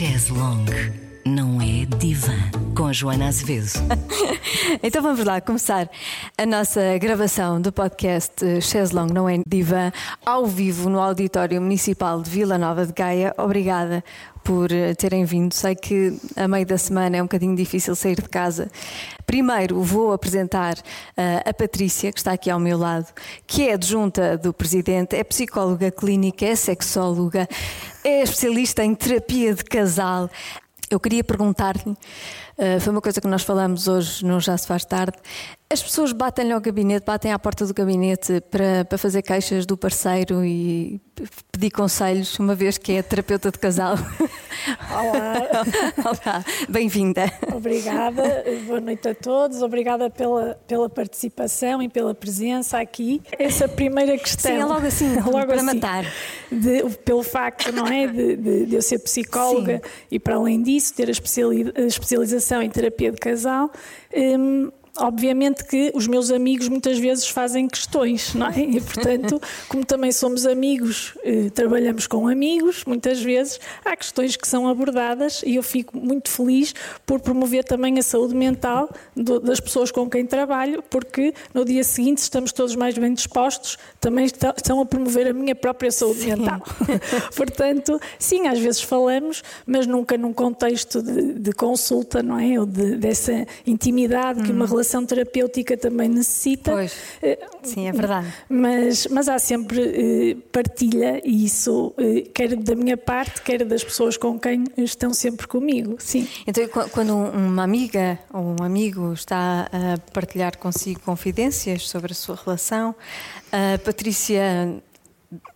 Jazz Long. Não é divã com Joana Azevedo. então vamos lá começar a nossa gravação do podcast Long não é divã ao vivo no Auditório Municipal de Vila Nova de Gaia. Obrigada por eh, terem vindo. Sei que a meio da semana é um bocadinho difícil sair de casa. Primeiro vou apresentar uh, a Patrícia, que está aqui ao meu lado, que é adjunta do presidente, é psicóloga clínica, é sexóloga, é especialista em terapia de casal. Eu queria perguntar-lhe, uh, foi uma coisa que nós falamos hoje, não já se faz tarde, as pessoas batem-lhe ao gabinete, batem à porta do gabinete para, para fazer queixas do parceiro e pedir conselhos, uma vez que é terapeuta de casal. Olá. Olá, bem-vinda. Obrigada, boa noite a todos, obrigada pela, pela participação e pela presença aqui. Essa primeira questão. Sim, é logo assim, logo para assim, matar. De, pelo facto, não é, de, de, de eu ser psicóloga Sim. e, para além disso, ter a especialização em terapia de casal. Hum, obviamente que os meus amigos muitas vezes fazem questões, não é? E portanto, como também somos amigos, eh, trabalhamos com amigos, muitas vezes há questões que são abordadas e eu fico muito feliz por promover também a saúde mental do, das pessoas com quem trabalho, porque no dia seguinte estamos todos mais bem dispostos, também estão a promover a minha própria saúde sim. mental. portanto, sim, às vezes falamos, mas nunca num contexto de, de consulta, não é? Ou de, dessa intimidade que uma relação relação terapêutica também necessita. Pois, eh, sim, é verdade. Mas, mas há sempre eh, partilha e isso, eh, quer da minha parte, quer das pessoas com quem estão sempre comigo, sim. Então, quando uma amiga ou um amigo está a partilhar consigo confidências sobre a sua relação, a Patrícia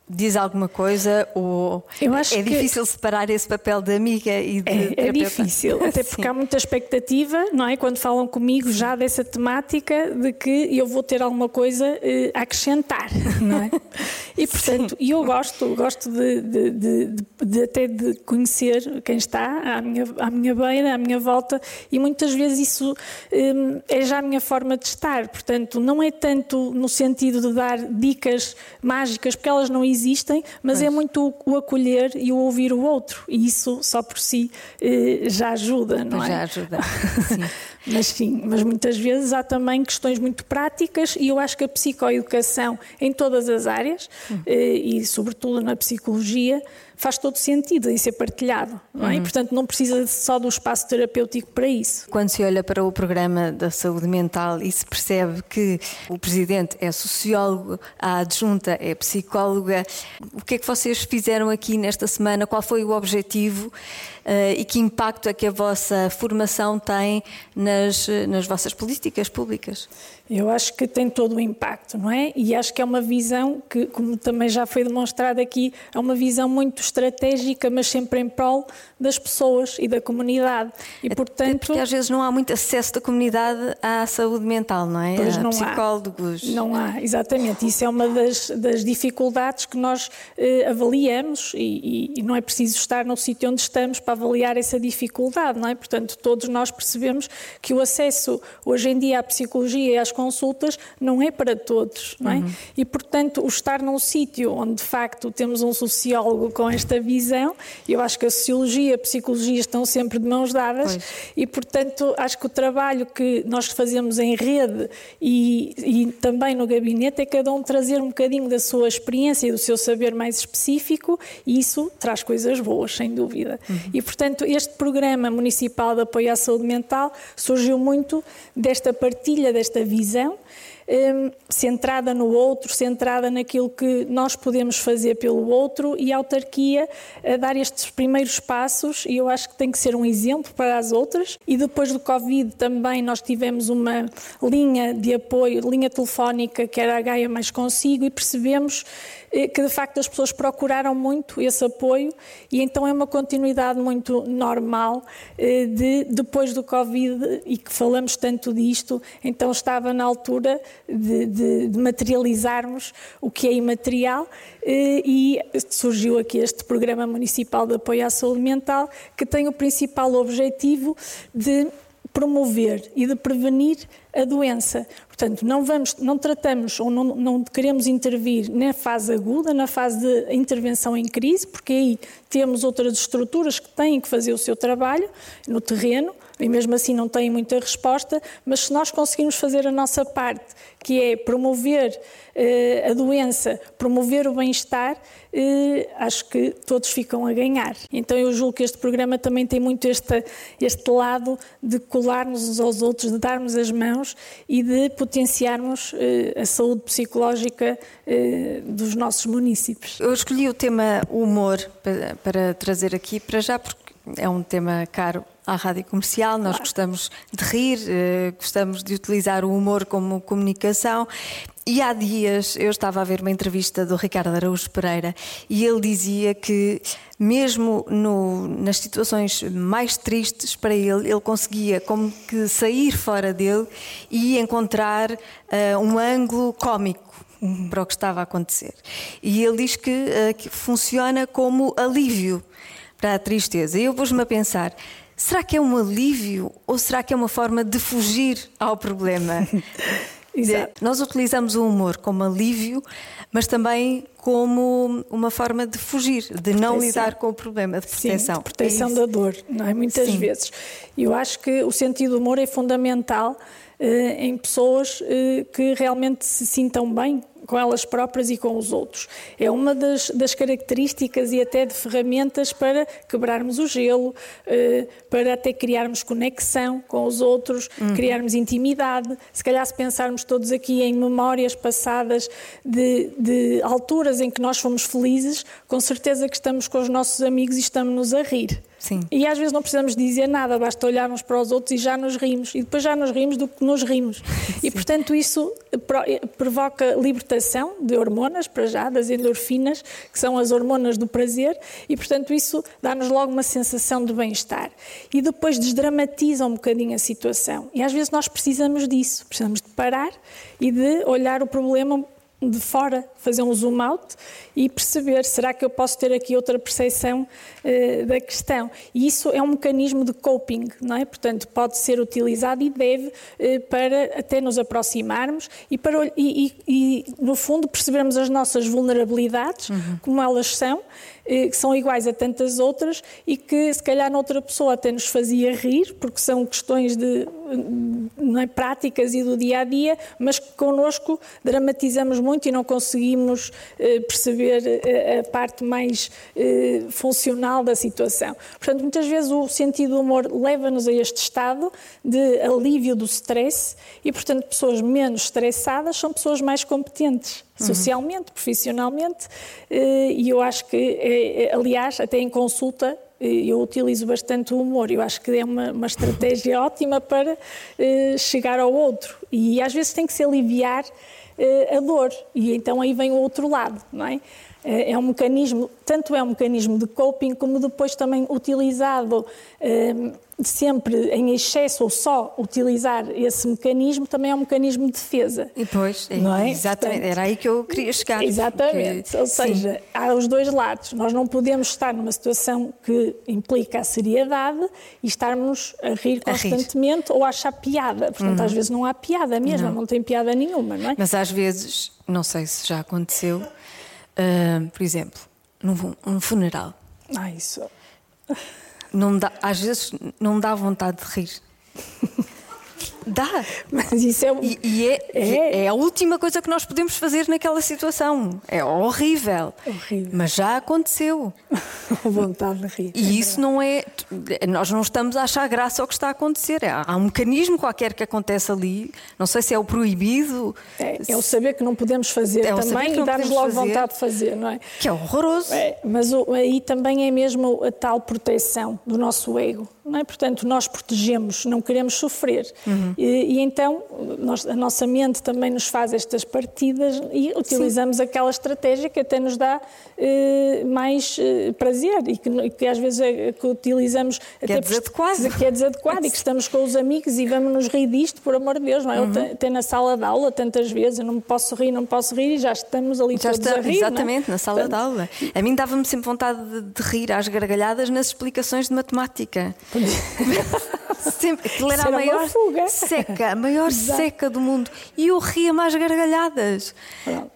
diz alguma coisa ou é difícil separar esse papel de amiga e de é, é difícil até porque Sim. há muita expectativa não é? Quando falam comigo já dessa temática de que eu vou ter alguma coisa eh, a acrescentar não é? E portanto e eu gosto gosto de, de, de, de, até de conhecer quem está à minha à minha beira à minha volta e muitas vezes isso eh, é já a minha forma de estar. Portanto não é tanto no sentido de dar dicas mágicas porque elas não existem existem, mas é pois. é muito o acolher e o ouvir o outro. E isso só por si eh, já ajuda, não é? Já ajuda. Mas sim, mas muitas vezes há também questões muito práticas e eu acho que a psicoeducação em todas as áreas hum. eh, e sobretudo na psicologia faz todo sentido em ser partilhado, não é? Uhum. E, portanto, não precisa só do espaço terapêutico para isso. Quando se olha para o programa da saúde mental e se percebe que o presidente é sociólogo, a adjunta é psicóloga, o que é que vocês fizeram aqui nesta semana? Qual foi o objetivo e que impacto é que a vossa formação tem nas, nas vossas políticas públicas? Eu acho que tem todo o impacto, não é? E acho que é uma visão que, como também já foi demonstrado aqui, é uma visão muito estratégica, mas sempre em prol das pessoas e da comunidade. E é, portanto, porque às vezes não há muito acesso da comunidade à saúde mental, não é? Pois a não psicólogos. Há. Não há, exatamente. Isso é uma das, das dificuldades que nós eh, avaliamos e, e, e não é preciso estar no sítio onde estamos para avaliar essa dificuldade, não é? Portanto, todos nós percebemos que o acesso hoje em dia à psicologia e às consultas não é para todos, não é? Uhum. E, portanto, o estar num sítio onde, de facto, temos um sociólogo com esta visão, eu acho que a sociologia a psicologia estão sempre de mãos dadas pois. e, portanto, acho que o trabalho que nós fazemos em rede e, e também no gabinete é cada um trazer um bocadinho da sua experiência e do seu saber mais específico e isso traz coisas boas, sem dúvida. Uhum. E, portanto, este programa municipal de apoio à saúde mental surgiu muito desta partilha, desta visão centrada no outro, centrada naquilo que nós podemos fazer pelo outro e a autarquia a dar estes primeiros passos e eu acho que tem que ser um exemplo para as outras. E depois do Covid também nós tivemos uma linha de apoio, linha telefónica que era a Gaia Mais Consigo e percebemos que de facto as pessoas procuraram muito esse apoio e então é uma continuidade muito normal eh, de depois do Covid e que falamos tanto disto, então estava na altura de, de, de materializarmos o que é imaterial eh, e surgiu aqui este Programa Municipal de Apoio à Saúde Mental que tem o principal objetivo de promover e de prevenir a doença. Portanto, não, vamos, não tratamos ou não, não queremos intervir na fase aguda, na fase de intervenção em crise, porque aí temos outras estruturas que têm que fazer o seu trabalho no terreno e mesmo assim não têm muita resposta, mas se nós conseguirmos fazer a nossa parte, que é promover eh, a doença, promover o bem-estar, eh, acho que todos ficam a ganhar. Então eu julgo que este programa também tem muito este, este lado de colarmos uns aos outros, de darmos as mãos e de potenciarmos eh, a saúde psicológica eh, dos nossos municípios. Eu escolhi o tema humor para, para trazer aqui, para já porque é um tema caro à rádio comercial, nós gostamos de rir, eh, gostamos de utilizar o humor como comunicação. E há dias eu estava a ver uma entrevista do Ricardo Araújo Pereira e ele dizia que, mesmo no, nas situações mais tristes para ele, ele conseguia como que sair fora dele e encontrar uh, um ângulo cómico para o que estava a acontecer. E ele diz que, uh, que funciona como alívio para a tristeza. E eu pus-me a pensar. Será que é um alívio ou será que é uma forma de fugir ao problema? Exato. Nós utilizamos o humor como alívio, mas também como uma forma de fugir, de proteção. não lidar com o problema, de proteção. Sim, de proteção é da dor, não é? Muitas Sim. vezes. Eu acho que o sentido do humor é fundamental eh, em pessoas eh, que realmente se sintam bem com elas próprias e com os outros. É uma das, das características e até de ferramentas para quebrarmos o gelo, eh, para até criarmos conexão com os outros, uhum. criarmos intimidade. Se calhar, se pensarmos todos aqui em memórias passadas de, de alturas em que nós fomos felizes, com certeza que estamos com os nossos amigos e estamos-nos a rir. Sim. E às vezes não precisamos dizer nada, basta olharmos para os outros e já nos rimos. E depois já nos rimos do que nos rimos. Sim. E portanto isso provoca libertação de hormonas, para já, das endorfinas, que são as hormonas do prazer, e portanto isso dá-nos logo uma sensação de bem-estar. E depois desdramatiza um bocadinho a situação. E às vezes nós precisamos disso, precisamos de parar e de olhar o problema de fora, fazer um zoom out e perceber, será que eu posso ter aqui outra percepção uh, da questão? E isso é um mecanismo de coping, não é? Portanto, pode ser utilizado e deve uh, para até nos aproximarmos e, para, e, e, e, no fundo, percebermos as nossas vulnerabilidades, uhum. como elas são, eh, que são iguais a tantas outras e que se calhar noutra pessoa até nos fazia rir, porque são questões de não é, práticas e do dia a dia, mas que connosco dramatizamos muito e não conseguimos eh, perceber eh, a parte mais funcional da situação. Portanto, muitas vezes o sentido do humor leva-nos a este estado de alívio do stress e, portanto, pessoas menos estressadas são pessoas mais competentes. Uhum. socialmente, profissionalmente, eh, e eu acho que, eh, eh, aliás, até em consulta, eu utilizo bastante o humor. Eu acho que é uma, uma estratégia ótima para chegar ao outro. E às vezes tem que se aliviar a dor. E então aí vem o outro lado, não é? É um mecanismo, tanto é um mecanismo de coping, como depois também utilizado sempre em excesso ou só utilizar esse mecanismo também é um mecanismo de defesa. E depois, é, não é? exatamente, Portanto, era aí que eu queria chegar. Exatamente, porque, ou seja, sim. há os dois lados. Nós não podemos estar numa situação que implica a seriedade e estarmos a rir constantemente a rir. ou a achar piada. Portanto, uhum. às vezes não há piada mesmo, não. não tem piada nenhuma, não é? Mas às vezes, não sei se já aconteceu, uh, por exemplo, num, num funeral. Ah, isso não dá, às vezes não dá vontade de rir. Dá. Mas isso é, e, e é, é, é. a última coisa que nós podemos fazer naquela situação. É horrível. horrível. Mas já aconteceu. a vontade de rir. E é isso não é. Nós não estamos a achar graça ao que está a acontecer. Há um mecanismo qualquer que acontece ali. Não sei se é o proibido. É, é o saber que não podemos fazer é também e dar-nos logo fazer, vontade de fazer, não é? Que é horroroso. É, mas aí também é mesmo a tal proteção do nosso ego. Não é? Portanto, nós protegemos, não queremos sofrer. Uhum. E, e, então nós, a nossa mente também nos faz estas partidas e utilizamos Sim. aquela estratégia que até nos dá eh, mais eh, prazer e que, que, às vezes é, que utilizamos que é até é desadequado. que é desadequado e que estamos com os amigos e vamos nos rir disto, por amor de Deus, não é? Uhum. Até na sala de aula tantas vezes, eu não me posso rir, não posso rir e já estamos ali já todos está, a rir. É? Exatamente, é? na sala Portanto, de aula. A mim dava-me sempre vontade de, de rir às gargalhadas nas explicações de matemática. Sempre, aquilo era, a maior seca, a maior Exato. seca do mundo. E eu ria mais gargalhadas. Pronto.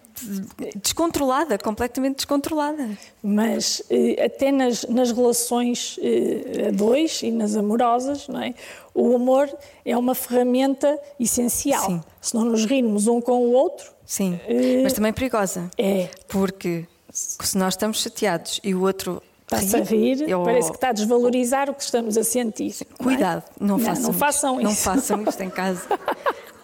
Descontrolada, completamente descontrolada. Mas eh, até nas, nas relações eh, a dois e nas amorosas, não é? o humor é uma ferramenta essencial. Sim. Se não nos rirmos um com o outro, Sim, Eh, mas também perigosa. é. Porque se nós estamos chateados e o outro Está-se a rir, eu- parece que está a desvalorizar o que estamos a sentir. não é? Cuidado, não, façam, não isto. façam Não isso. façam isto em casa.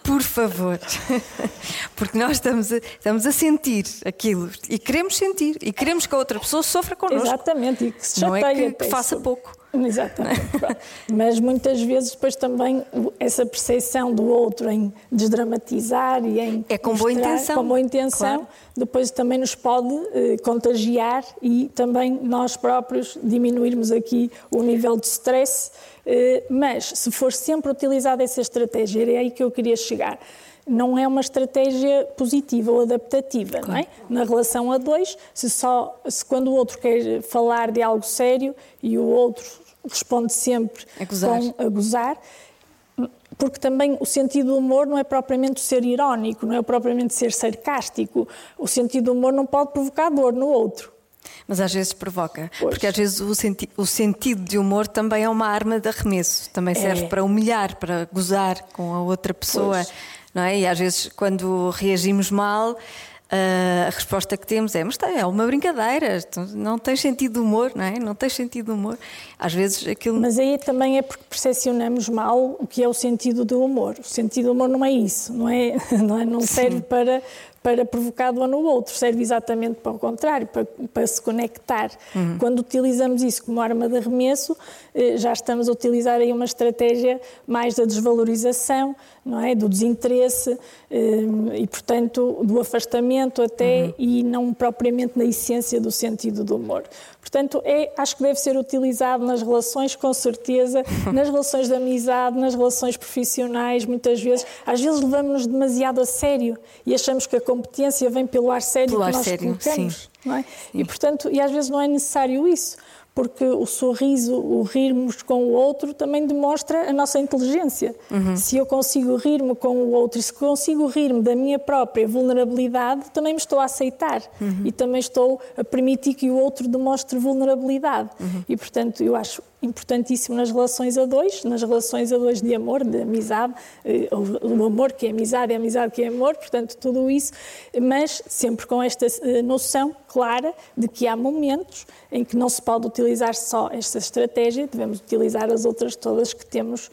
Por favor. Porque nós estamos a, estamos a sentir aquilo e queremos sentir e queremos que a outra pessoa sofra connosco. Exatamente, e que se Não é chateie que, que faça pouco. Exatamente. Mas muitas vezes depois também essa percepção do outro em desdramatizar e em É com boa intenção, com boa intenção, claro. depois também nos pode eh, contagiar e também nós próprios diminuirmos aqui o nível de stress. Eh, mas se for sempre utilizada essa estratégia, era aí que eu queria chegar. Não é uma estratégia positiva ou adaptativa, não é? Na relação a dois, se só se quando o outro quer falar de algo sério e o outro responde sempre A gozar. com a gozar, porque também o sentido do humor não é propriamente ser irónico, não é propriamente ser sarcástico. O sentido do humor não pode provocar dor no outro. Mas às vezes provoca. Pois. Porque às vezes o, senti- o sentido de humor também é uma arma de arremesso. Também serve É. para humilhar, para gozar com a outra pessoa. Pois. Não é? E às vezes, quando reagimos mal, ah, a resposta que temos é: Mas tá, é uma brincadeira, não tens sentido de humor, não é? Não tens sentido de humor. Às vezes aquilo. Mas aí também é porque percepcionamos mal o que é o sentido do humor. O sentido do humor não é isso, não é? Não, é? não serve para, para provocar dor no outro, serve exatamente para o contrário, para, para se conectar. Quando utilizamos isso como arma de arremesso, eh, já estamos a utilizar aí uma estratégia mais da desvalorização, não é? Do desinteresse eh, e, portanto, do afastamento até e não propriamente na essência do sentido do humor. Portanto, é, acho que deve ser utilizado nas relações, com certeza, nas relações de amizade, nas relações profissionais, muitas vezes. Às vezes levamos-nos demasiado a sério e achamos que a competência vem pelo ar sério Pelo que ar nós sério, colocamos. sim. Não é? E, portanto, e às vezes não é necessário isso. Porque o sorriso, o rirmos com o outro, também demonstra a nossa inteligência. Uhum. Se eu consigo rir-me com o outro e se consigo rir-me da minha própria vulnerabilidade, também me estou a aceitar Uhum. e também estou a permitir que o outro demonstre vulnerabilidade. Uhum. E, portanto, eu acho importantíssimo nas relações a dois, nas relações a dois de amor, de amizade, eh, o amor que é amizade, é amizade que é amor, portanto, tudo isso, mas sempre com esta eh, noção clara de que há momentos em que não se pode utilizar só esta estratégia, devemos utilizar as outras todas que temos,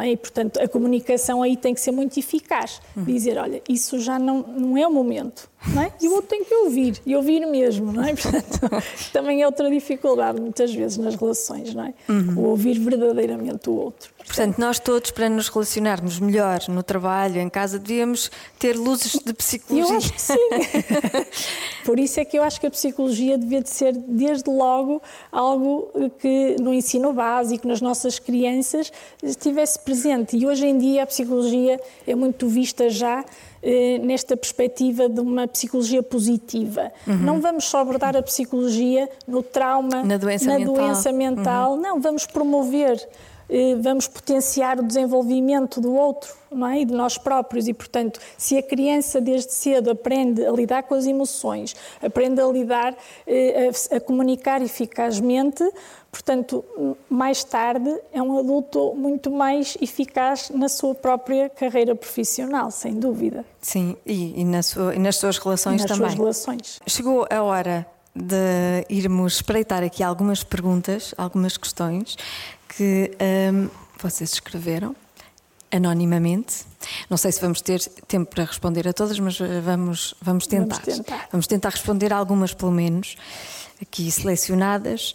é? E, portanto, a comunicação aí tem que ser muito eficaz. Dizer, olha, isso já não, não é o momento, não é? E o outro tem que ouvir, e ouvir mesmo, não é? Portanto, também é outra dificuldade, muitas vezes, nas relações, não é? O ouvir verdadeiramente o outro. Portanto, nós todos, para nos relacionarmos melhor no trabalho, em casa, devíamos ter luzes de psicologia. eu acho que sim. Por isso é que eu acho que a psicologia devia de ser, desde logo, algo que no ensino básico, nas nossas crianças, estivesse presente. E hoje em dia a psicologia é muito vista já eh, nesta perspectiva de uma psicologia positiva. Não vamos só abordar a psicologia no trauma, Uhum. Na doença na mental. Uhum. doença mental. Não, vamos promover, vamos potenciar o desenvolvimento do outro não é? e de nós próprios. E, portanto, se a criança desde cedo aprende a lidar com as emoções, aprende a lidar, eh, a, a comunicar eficazmente, portanto, mais tarde é um adulto muito mais eficaz na sua própria carreira profissional, sem dúvida. Sim, e, e na sua- e nas suas relações nas também. suas relações. Chegou a hora de irmos espreitar aqui algumas perguntas, algumas questões que hum, vocês escreveram anonimamente. Não sei se vamos ter tempo para responder a todas, mas eh, vamos, vamos tentar. tentar. Vamos tentar responder algumas, pelo menos, aqui selecionadas.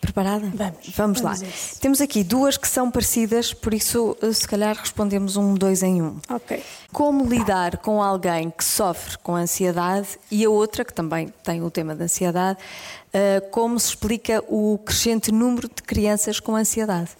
Preparada? Vamos, Vamos, vamos lá. Temos aqui duas que são parecidas, por isso, eh, se calhar, respondemos um, dois em um. Ok. Como lidar com alguém que sofre com ansiedade e a outra, que também tem o tema da ansiedade, eh, como se explica o crescente número de crianças com ansiedade?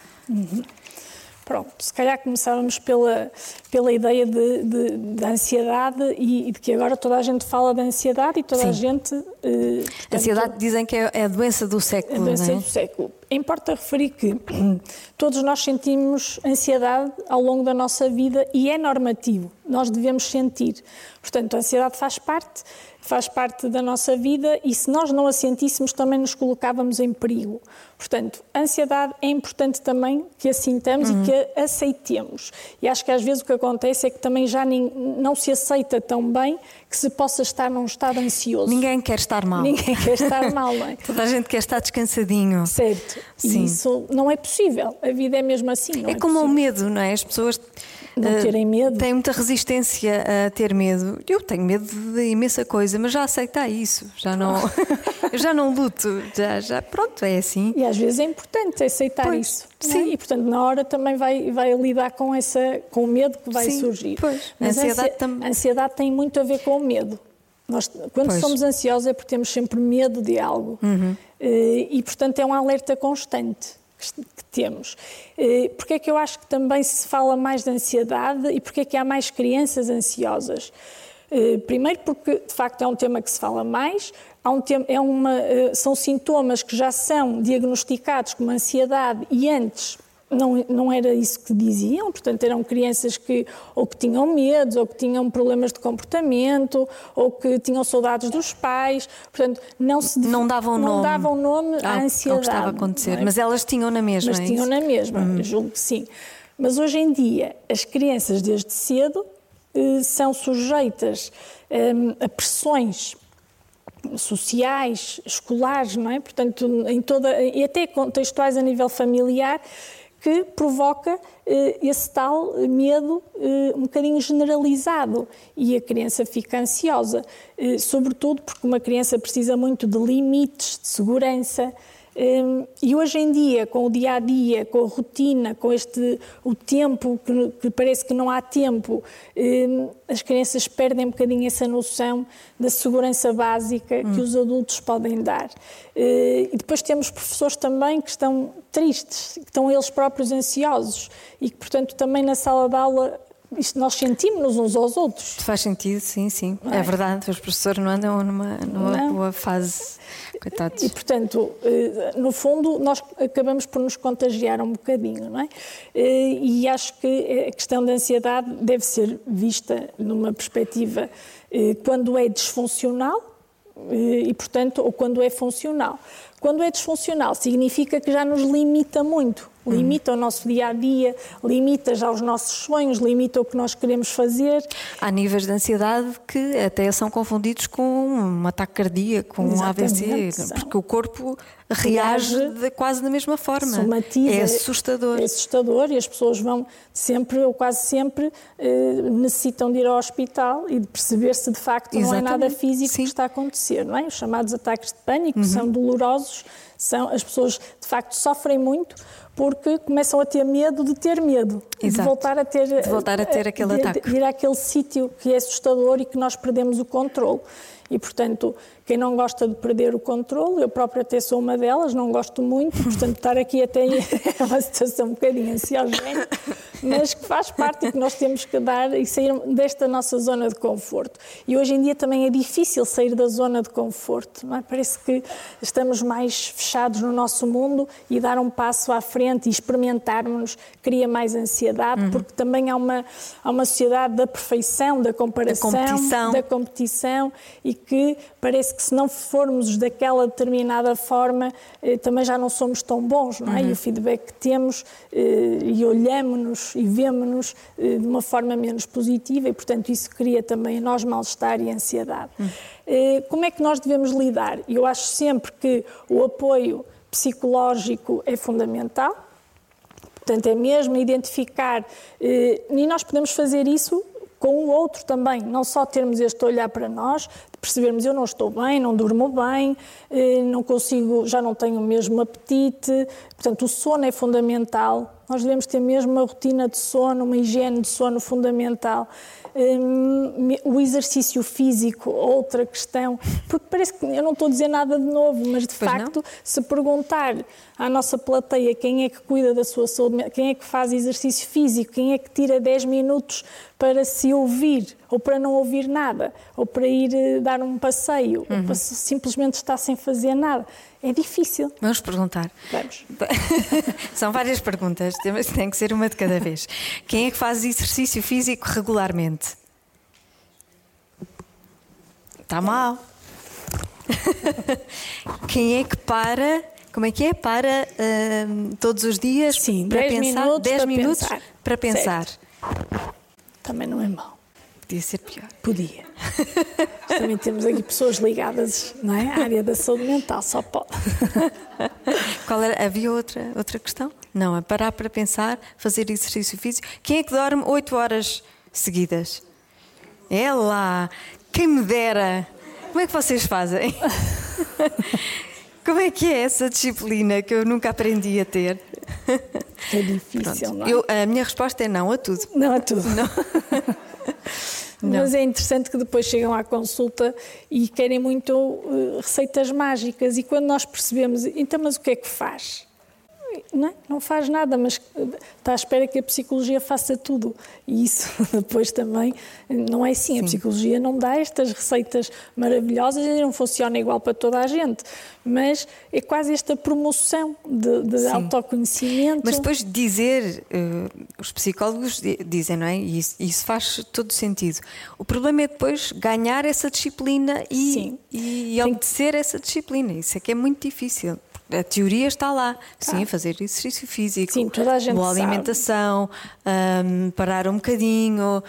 Pronto, se calhar começávamos pela, pela ideia de, de, de ansiedade e, e de que agora toda a gente fala de ansiedade e toda a Sim. gente. eh, portanto, ansiedade dizem que é é a doença do a século, doença não é? do século. importa referir que todos nós sentimos ansiedade ao longo da nossa vida e é normativo, nós devemos sentir. Portanto, a ansiedade faz parte, faz parte da nossa vida e se nós não a sentíssemos também nos colocávamos em perigo. Portanto, a ansiedade é importante também que a sintamos uhum. e que a aceitemos. E acho que às vezes o que acontece é que também já não se aceita tão bem que se possa estar num estado ansioso. Ninguém quer estar mal. Ninguém quer estar mal, não é? Toda a gente quer estar descansadinho. Certo. Sim. E isso não é possível. A vida é mesmo assim. é, é como possível. o medo, não é? As pessoas não uh, terem medo. Têm muita resistência a ter medo. Eu tenho medo de imensa coisa, mas já aceitar isso. Já não, já não luto. Já, já, pronto, é assim. E às vezes é importante aceitar pois, isso. É? Sim. É? E portanto, na hora também vai, vai lidar com, essa, com o medo que vai sim, surgir. Pois. Mas a ansiedade, a ansiedade, a ansiedade tem muito a ver com o medo. Nós, quando pois. somos ansiosos é porque temos sempre medo de algo. Uhum. E, portanto, é um alerta constante que temos. Porque é que eu acho que também se fala mais de ansiedade e porque é que há mais crianças ansiosas? Primeiro porque, de facto, é um tema que se fala mais, um tema, é uma, são sintomas que já são diagnosticados como ansiedade e antes não, não era isso que diziam, portanto, eram crianças que ou que tinham medos, ou que tinham problemas de comportamento, ou que tinham saudades dos pais, portanto, não se não davam não nome, davam nome à ansiedade. Ao que estava a acontecer, é? mas elas tinham na mesma. Mas é tinham na mesma, hum. julgo que sim. Mas hoje em dia, as crianças desde cedo eh, são sujeitas eh, a pressões sociais, escolares, não é? Portanto, em toda e até contextuais a nível familiar, que provoca eh, esse tal medo eh, um bocadinho generalizado. E a criança fica ansiosa, eh, sobretudo porque uma criança precisa muito de limites de segurança, e hoje em dia, com o dia a dia, com a rotina, com este o tempo que, que parece que não há tempo, hum, as crianças perdem um bocadinho essa noção da segurança básica hum. que os adultos podem dar. E depois temos professores também que estão tristes, que estão eles próprios ansiosos e que, portanto, também na sala de aula isto nós sentimos-nos uns aos outros. Faz sentido, sim, sim. É? é? verdade, os professores não andam numa, numa não. boa fase. Coitados. E, portanto, eh, no fundo, nós acabamos por nos contagiar um bocadinho, não é? Eh, e acho que a questão da ansiedade deve ser vista numa perspectiva eh, quando é disfuncional e, portanto, ou quando é funcional. Quando é disfuncional, significa que já nos limita muito. Limita uhum. o nosso dia a dia, limita já os nossos sonhos, limita o que nós queremos fazer. Há níveis de ansiedade que até são confundidos com um ataque cardíaco, com um AVC, porque o corpo reage, reage de, quase da mesma forma. Somatiza, é assustador. É assustador e as pessoas vão sempre, ou quase sempre, eh, necessitam de ir ao hospital e de perceber se de facto Exatamente. não é nada físico Sim. que está a acontecer. Não é? Os chamados ataques de pânico uhum. são dolorosos, são, as pessoas de facto sofrem muito porque começam a ter medo de ter medo, Exato. de voltar a ter, de voltar a ter aquele de, ataque. De ir àquele sítio que é assustador e que nós perdemos o controle. E, portanto, quem não gosta de perder o controle, eu própria até sou uma delas, não gosto muito, portanto, estar aqui até é uma situação um bocadinho ansiogénica, mas que faz parte e que nós temos que dar e sair desta nossa zona de conforto. E hoje em dia também é difícil sair da zona de conforto, não é? Parece que estamos mais fechados no nosso mundo e dar um passo à frente e experimentarmos cria mais ansiedade, uhum. porque também há uma, há uma sociedade da perfeição, da comparação, da competição, da competição e que parece que se não formos daquela determinada forma, eh, também já não somos tão bons, não é? Uhum. E o feedback que temos eh, e olhamos-nos e vemos-nos eh, de uma forma menos positiva e, portanto, isso cria também em nós mal-estar e ansiedade. Uhum. Como é que nós devemos lidar? Eu acho sempre que o apoio psicológico é fundamental. Portanto, é mesmo identificar, e nós podemos fazer isso com o outro também, não só termos este olhar para nós, percebermos eu não estou bem, não durmo bem, eh, não consigo, já não tenho o mesmo apetite. Portanto, o sono é fundamental, Nós devemos ter mesmo uma rotina de sono, uma higiene de sono fundamental. Um, o exercício físico, outra questão, porque parece que eu não estou a dizer nada de novo, mas de pois facto, não? se perguntar à nossa plateia quem é que cuida da sua saúde, quem é que faz exercício físico, quem é que tira 10 minutos para se ouvir, ou para não ouvir nada, ou para ir eh, dar um passeio, uhum. ou para simplesmente estar sem fazer nada. É difícil. Vamos perguntar. Vamos. São várias perguntas, tem que ser uma de cada vez. Quem é que faz exercício físico regularmente? Está mal. Quem é que para como é que é? Para uh, todos os dias Sim, para 10 pensar? Minutos 10 para minutos pensar. para pensar. Certo. Também não é mau. Podia ser pior. Podia. também temos aqui pessoas ligadas não é? à área da saúde mental, só pode. Qual era? Havia outra, outra questão? Não, é parar para pensar, fazer exercício físico. Quem é que dorme 8 horas seguidas? É lá! Quem me dera! Como é que vocês fazem? Como é que é essa disciplina que eu nunca aprendi a ter? É difícil, não é? Eu, a minha resposta é não a tudo. Não a tudo. Não. Mas é interessante que depois chegam à consulta e querem muito uh, receitas mágicas. E quando nós percebemos, então, mas o que é que faz? Não, é? não faz nada, mas está à espera que a psicologia faça tudo. E isso depois também não é assim. Sim. A psicologia não dá estas receitas maravilhosas e não funciona igual para toda a gente. Mas é quase esta promoção de, de autoconhecimento. Mas depois dizer, uh, os psicólogos dizem, não é? E isso, isso, faz todo sentido. O problema é depois ganhar essa disciplina e, e, e obedecer essa disciplina. Isso é que é muito difícil a teoria está lá. Sim, fazer exercício físico, Sim, toda a gente boa alimentação, um, parar um bocadinho.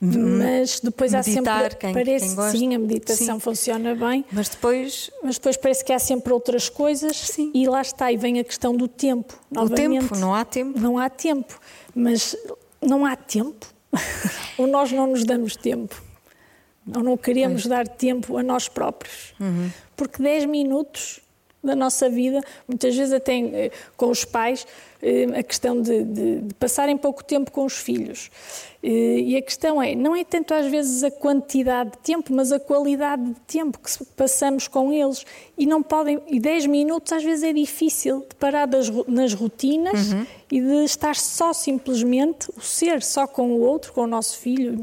Mas depois meditar, há sempre. Quem, parece quem gosta. sim, a meditação sim. funciona bem. Mas depois. Mas depois parece que há sempre outras coisas sim. e lá está, e vem a questão do tempo. Novamente. O tempo, não há tempo. Não há tempo. Mas não há tempo. Ou nós não nos damos tempo. Ou não queremos pois. dar tempo a nós próprios. Uhum. Porque 10 minutos da nossa vida, muitas vezes até eh, com os pais, eh, a questão de, de, de, passarem pouco tempo com os filhos. Eh, e a questão é, não é tanto às vezes a quantidade de tempo, mas a qualidade de tempo que passamos com eles. E não podem, e 10 minutos às vezes é difícil de parar das, nas rotinas uhum. e de estar só simplesmente, o ser só com o outro, com o nosso filho.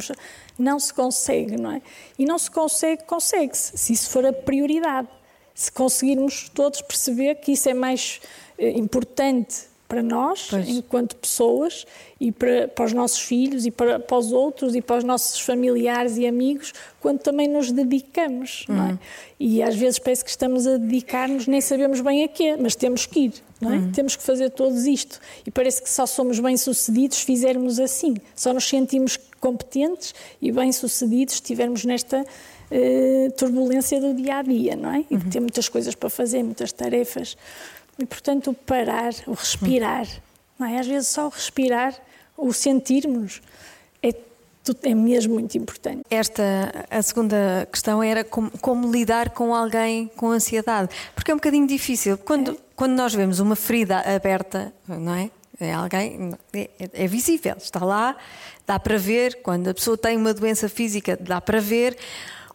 Não se consegue, não é? E não se consegue, consegue-se, se isso for a prioridade se conseguirmos todos perceber que isso é mais eh, importante para nós, pois. enquanto pessoas, e para, para, os nossos filhos, e para, para, os outros, e para os nossos familiares e amigos, quando também nos dedicamos, uhum. é? Uhum. E às vezes parece que estamos a dedicar-nos, nem sabemos bem a quê, mas temos que ir, não é? Uhum. Temos que fazer todos isto. E parece que só somos bem-sucedidos se fizermos assim. Só nos sentimos competentes e bem-sucedidos se estivermos nesta uh, turbulência do dia a dia, não é? E uhum. ter muitas coisas para fazer, muitas tarefas. E, portanto, o parar, o respirar, não é? Às vezes só o respirar, o sentirmos, é, é mesmo muito importante. Esta, a segunda questão era como, como, lidar com alguém com ansiedade, porque é um bocadinho difícil. Quando, é. quando nós vemos uma ferida aberta, não é? É alguém, é, é visível, está lá, dá para ver. Quando a pessoa tem uma doença física, dá para ver.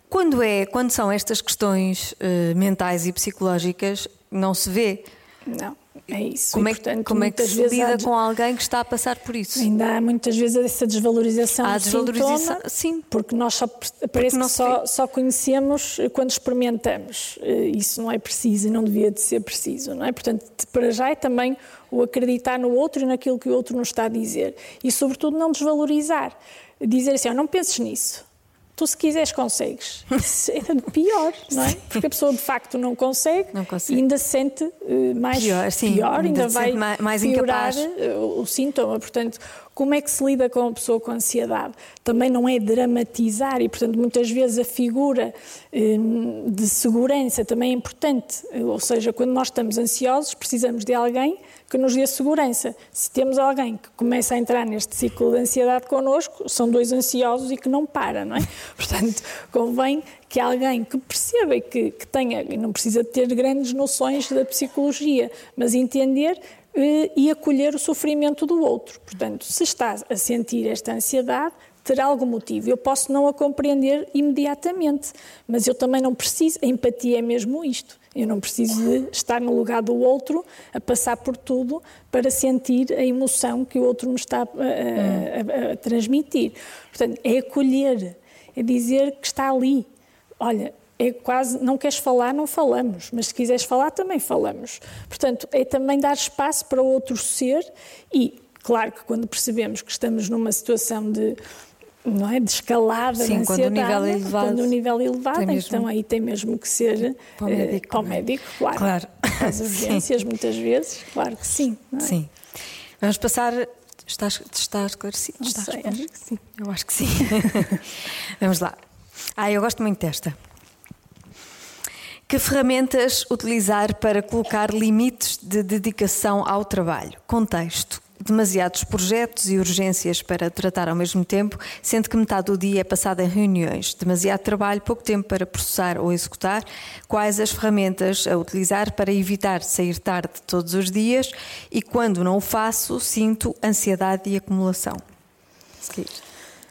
Quando, é, quando são estas questões uh, mentais e psicológicas, não se vê. Não, é isso. Como, é, Portanto, como é que se lida com alguém que está a passar por isso? Ainda há muitas vezes essa desvalorização há do desvalorização, sintoma, sim. porque nós só, parece que só, só, conhecemos quando experimentamos. Eh, isso não é preciso e não devia de ser preciso, não é? Portanto, para já é também o acreditar no outro e naquilo que o outro nos está a dizer. E, sobretudo, não desvalorizar. Dizer assim, oh, não penses nisso tu se quiseres consegues. Isso é pior, não é? Porque a pessoa de facto não consegue, não consegue. e ainda se sente uh, mais pior, sim, pior ainda, ainda vai mais, mais piorar incapaz. o, o sintoma. Portanto, como é que se lida com a pessoa com ansiedade? Também não é dramatizar e, portanto, muitas vezes a figura hum, de segurança também é importante. Ou seja, quando nós estamos ansiosos, precisamos de alguém que nos dê segurança. Se temos alguém que começa a entrar neste ciclo de ansiedade connosco, são dois ansiosos e que não para, não é? Portanto, convém que alguém que perceba e que, que tenha, não precisa ter grandes noções da psicologia, mas entender e acolher o sofrimento do outro. Portanto, se está a sentir esta ansiedade, terá algum motivo. Eu posso não a compreender imediatamente, mas eu também não preciso. A empatia é mesmo isto. Eu não preciso de estar no lugar do outro, a passar por tudo, para sentir a emoção que o outro me está a, a, a, a transmitir. Portanto, é acolher, é dizer que está ali. Olha, é quase, não queres falar, não falamos, mas se quiseres falar, também falamos. Portanto, é também dar espaço para outro ser e, claro que quando percebemos que estamos numa situação de não é? de escalada Sim, de quando o nível é elevado. Quando o nível é elevado, então mesmo, aí tem mesmo que ser para o médico, uh, para o médico claro. claro. As urgências, muitas vezes, claro que sim. É? Sim. Vamos passar. Estás, está esclarecido? Não está sei, acho que sim. Eu acho que sim. Vamos lá. Ah, eu gosto muito desta. Que ferramentas utilizar para colocar limites de dedicação ao trabalho? Contexto. Demasiados projetos e urgências para tratar ao mesmo tempo, sendo que metade do dia é passado em reuniões. Demasiado trabalho, pouco tempo para processar ou executar. Quais as ferramentas a utilizar para evitar sair tarde todos os dias? E quando não o faço, sinto ansiedade e acumulação. Seguir.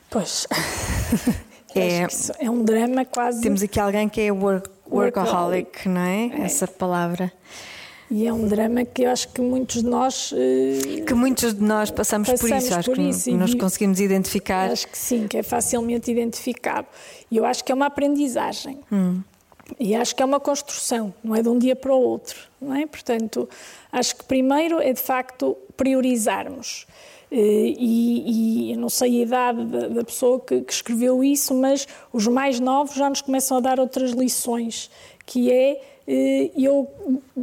Pois. É, é um drama quase. Temos aqui alguém que é work, workaholic, não é? é? Essa palavra. E é um drama que eu acho que muitos de nós. Que muitos de nós passamos, passamos por isso, acho por que isso, nos conseguimos identificar. Acho que sim, que é facilmente identificado. E eu acho que é uma aprendizagem. Hum. E acho que é uma construção, não é de um dia para o outro. Não é? Portanto, acho que primeiro é de facto priorizarmos. E, e, eu não sei a idade da, da pessoa que, que, escreveu isso, mas os mais novos já nos começam a dar outras lições, que é eu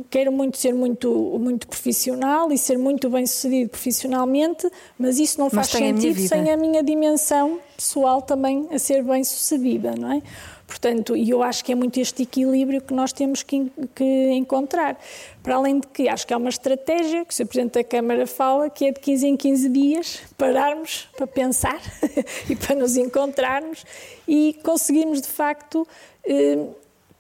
quero muito ser muito, muito profissional e ser muito bem sucedido profissionalmente, mas isso não faz sentido a sem a minha dimensão pessoal também a ser bem sucedida, não é? Portanto, e eu acho que é muito este equilíbrio que nós temos que, que, encontrar. Para além de que acho que há uma estratégia, que o Sr. Presidente da Câmara fala, que é de 15 em 15 dias pararmos para pensar e para nos encontrarmos e conseguirmos, de facto, eh,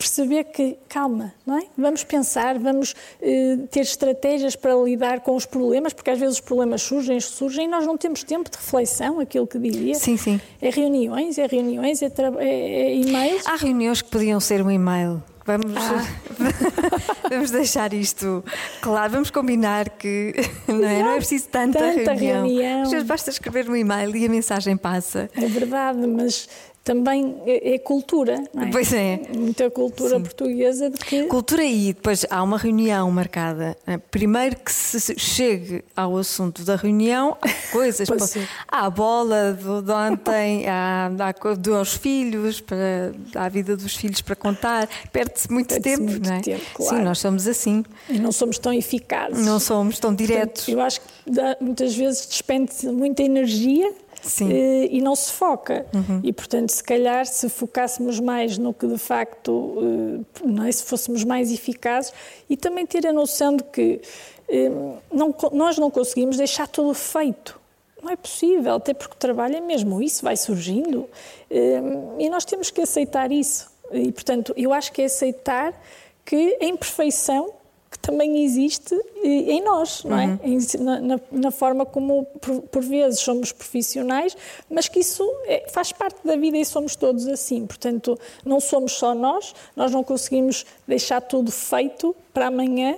perceber que, calma, não é? Vamos pensar, vamos eh, ter estratégias para lidar com os problemas, porque às vezes os problemas surgem, surgem e nós não temos tempo de reflexão, aquilo que diria. Sim, sim. É reuniões, é reuniões, é, é, é e-mails. Há reuniões que podiam ser um e-mail. Vamos, ah. vamos deixar isto claro, vamos combinar que não é, não é preciso tanta, tanta reunião. reunião. Basta escrever um e-mail e a mensagem passa. É verdade, mas também é, é cultura, não é? Pois é. Muita cultura Sim. portuguesa que. Cultura e depois há uma reunião marcada. É? Primeiro que se chegue ao assunto da reunião, há coisas. para... Há a bola de ontem, há, há dos filhos, para, há a vida dos filhos para contar. Perde-se muito Perde tempo, muito não é? Tempo, claro. Sim, nós somos assim. E não somos tão eficazes. Não somos tão diretos. Portanto, eu acho que dá, muitas vezes despende muita energia Uh, e não se foca. Uhum. E, portanto, se calhar, se focássemos mais no que de facto, uh, não é? se fôssemos mais eficazes, e também ter a noção de que uh, não, nós não conseguimos deixar tudo feito. Não é possível, até porque o trabalho é mesmo isso, vai surgindo. E nós temos que aceitar isso. E, portanto, eu acho que é aceitar que a imperfeição que também existe em nós, não é? Uhum. Na, na, na, forma como, por, por, vezes, somos profissionais, mas que isso é, faz parte da vida e somos todos assim. Portanto, não somos só nós, nós não conseguimos deixar tudo feito para amanhã,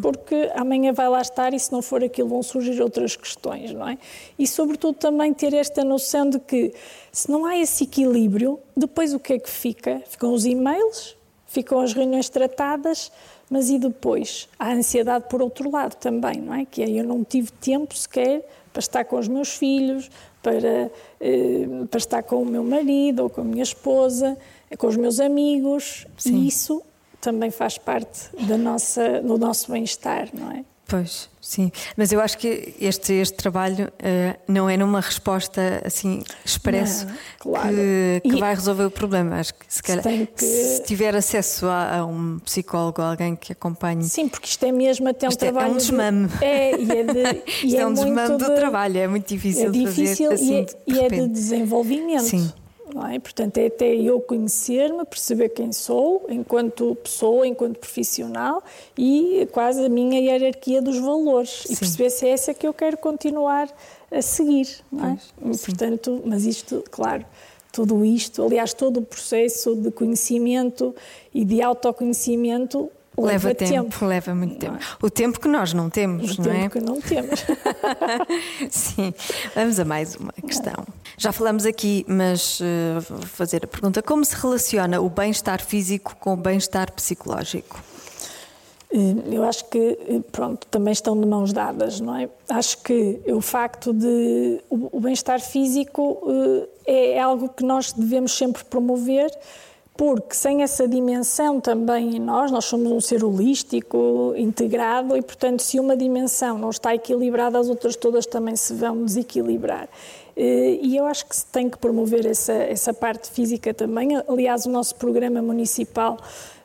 porque amanhã vai lá estar e se não for aquilo vão surgir outras questões, não é? E sobretudo também ter esta noção de que se não há esse equilíbrio, depois o que é que fica? Ficam os e-mails, ficam as reuniões tratadas, mas e depois? Há ansiedade por outro lado também, não é? Que é eu não tive tempo sequer para estar com os meus filhos, para, eh, para estar com o meu marido ou com a minha esposa, com os meus amigos. Sim. E isso também faz parte da nossa, do nosso bem-estar, não é? Pois, sim. Mas eu acho que este, este trabalho uh, não é numa resposta assim expresso não, claro. que, que vai resolver o problema. Acho que se, calhar, que... se tiver acesso a, a, um psicólogo, alguém que acompanhe. Sim, porque isto é mesmo até um isto trabalho. É um desmame. De... É, e é de. E isto é, é um desmame de... do trabalho, é muito difícil, é difícil fazer assim, e, é, de e é de desenvolvimento. Sim. Não é? Portanto, é até eu conhecer-me, perceber quem sou, enquanto pessoa, enquanto profissional e quase a minha hierarquia dos valores Sim. e perceber se é essa que eu quero continuar a seguir, não é? Pois, portanto, mas isto, claro, tudo isto, aliás, todo o processo de conhecimento e de autoconhecimento leva, leva tempo, tempo, Leva muito tempo. É? O tempo que nós não temos, o não é? O tempo que não temos. Sim. Vamos a mais uma questão. Já falamos aqui, mas uh, vou fazer a pergunta: como se relaciona o bem-estar físico com o bem-estar psicológico? Eh, eu acho que, eh, pronto, também estão de mãos dadas, não é? Acho que o facto de o bem-estar físico é algo que nós devemos sempre promover, porque sem essa dimensão também em nós, nós somos um ser holístico, integrado, e portanto, se uma dimensão não está equilibrada, as outras todas também se vão desequilibrar. Eh, e eu acho que se tem que promover essa, essa parte física também. Aliás, o nosso programa municipal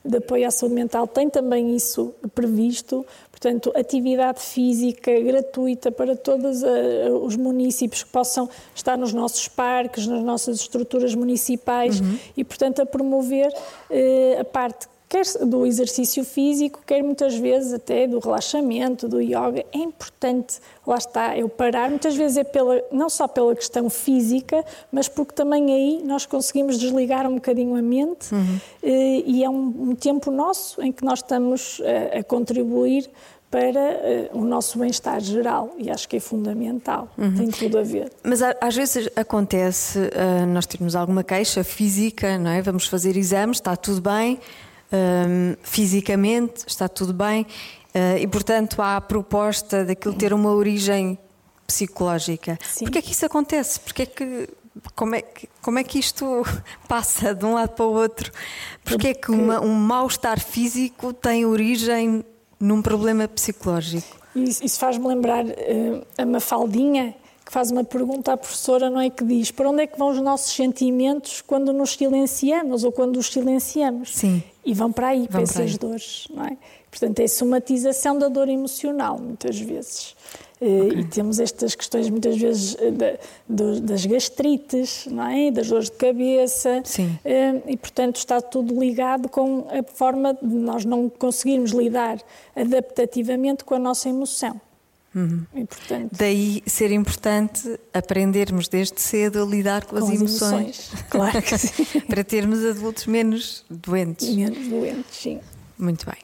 de apoio à saúde mental tem também isso previsto. Portanto, atividade física gratuita para todos uh, os municípios que possam estar nos nossos parques, nas nossas estruturas municipais uhum. e, portanto, a promover uh, a parte quer do exercício físico, quer muitas vezes até do relaxamento, do yoga. É importante, lá está, eu parar. Muitas vezes é pela, não só pela questão física, mas porque também aí nós conseguimos desligar um bocadinho a mente uhum. E é um, um, tempo nosso em que nós estamos a, eh, a contribuir para uh, o nosso bem-estar geral e acho que é fundamental, uhum. tem tudo a ver. Mas às vezes acontece uh, nós termos alguma queixa física, não é? Vamos fazer exames, está tudo bem, um, fisicamente, está tudo bem, uh, e portanto há a proposta daquilo ter uma origem psicológica. Sim. Porquê é que isso acontece? Porquê é que como é, que, como é que isto passa de um lado para o outro? Porquê é que uma, um mal-estar físico tem origem num problema psicológico? Isso, isso faz-me lembrar uh, a Mafaldinha, que faz uma pergunta à professora, não é? Que diz: para onde é que vão os nossos sentimentos quando nos silenciamos ou quando os silenciamos? Sim. E vão para aí, vão para essas aí. dores, não é? Portanto, é somatização da dor emocional, muitas vezes. Eh, okay. E temos estas questões, muitas vezes, eh, das gastrites, não é? das dores de cabeça. Sim. Eh, e, portanto, está tudo ligado com a forma de nós não conseguirmos lidar adaptativamente com a nossa emoção. Uhum. E, portanto, Daí ser importante aprendermos desde cedo a lidar com, com as, as emoções. emoções. Claro que sim. Para termos adultos menos doentes. Menos doentes, sim. Muito bem.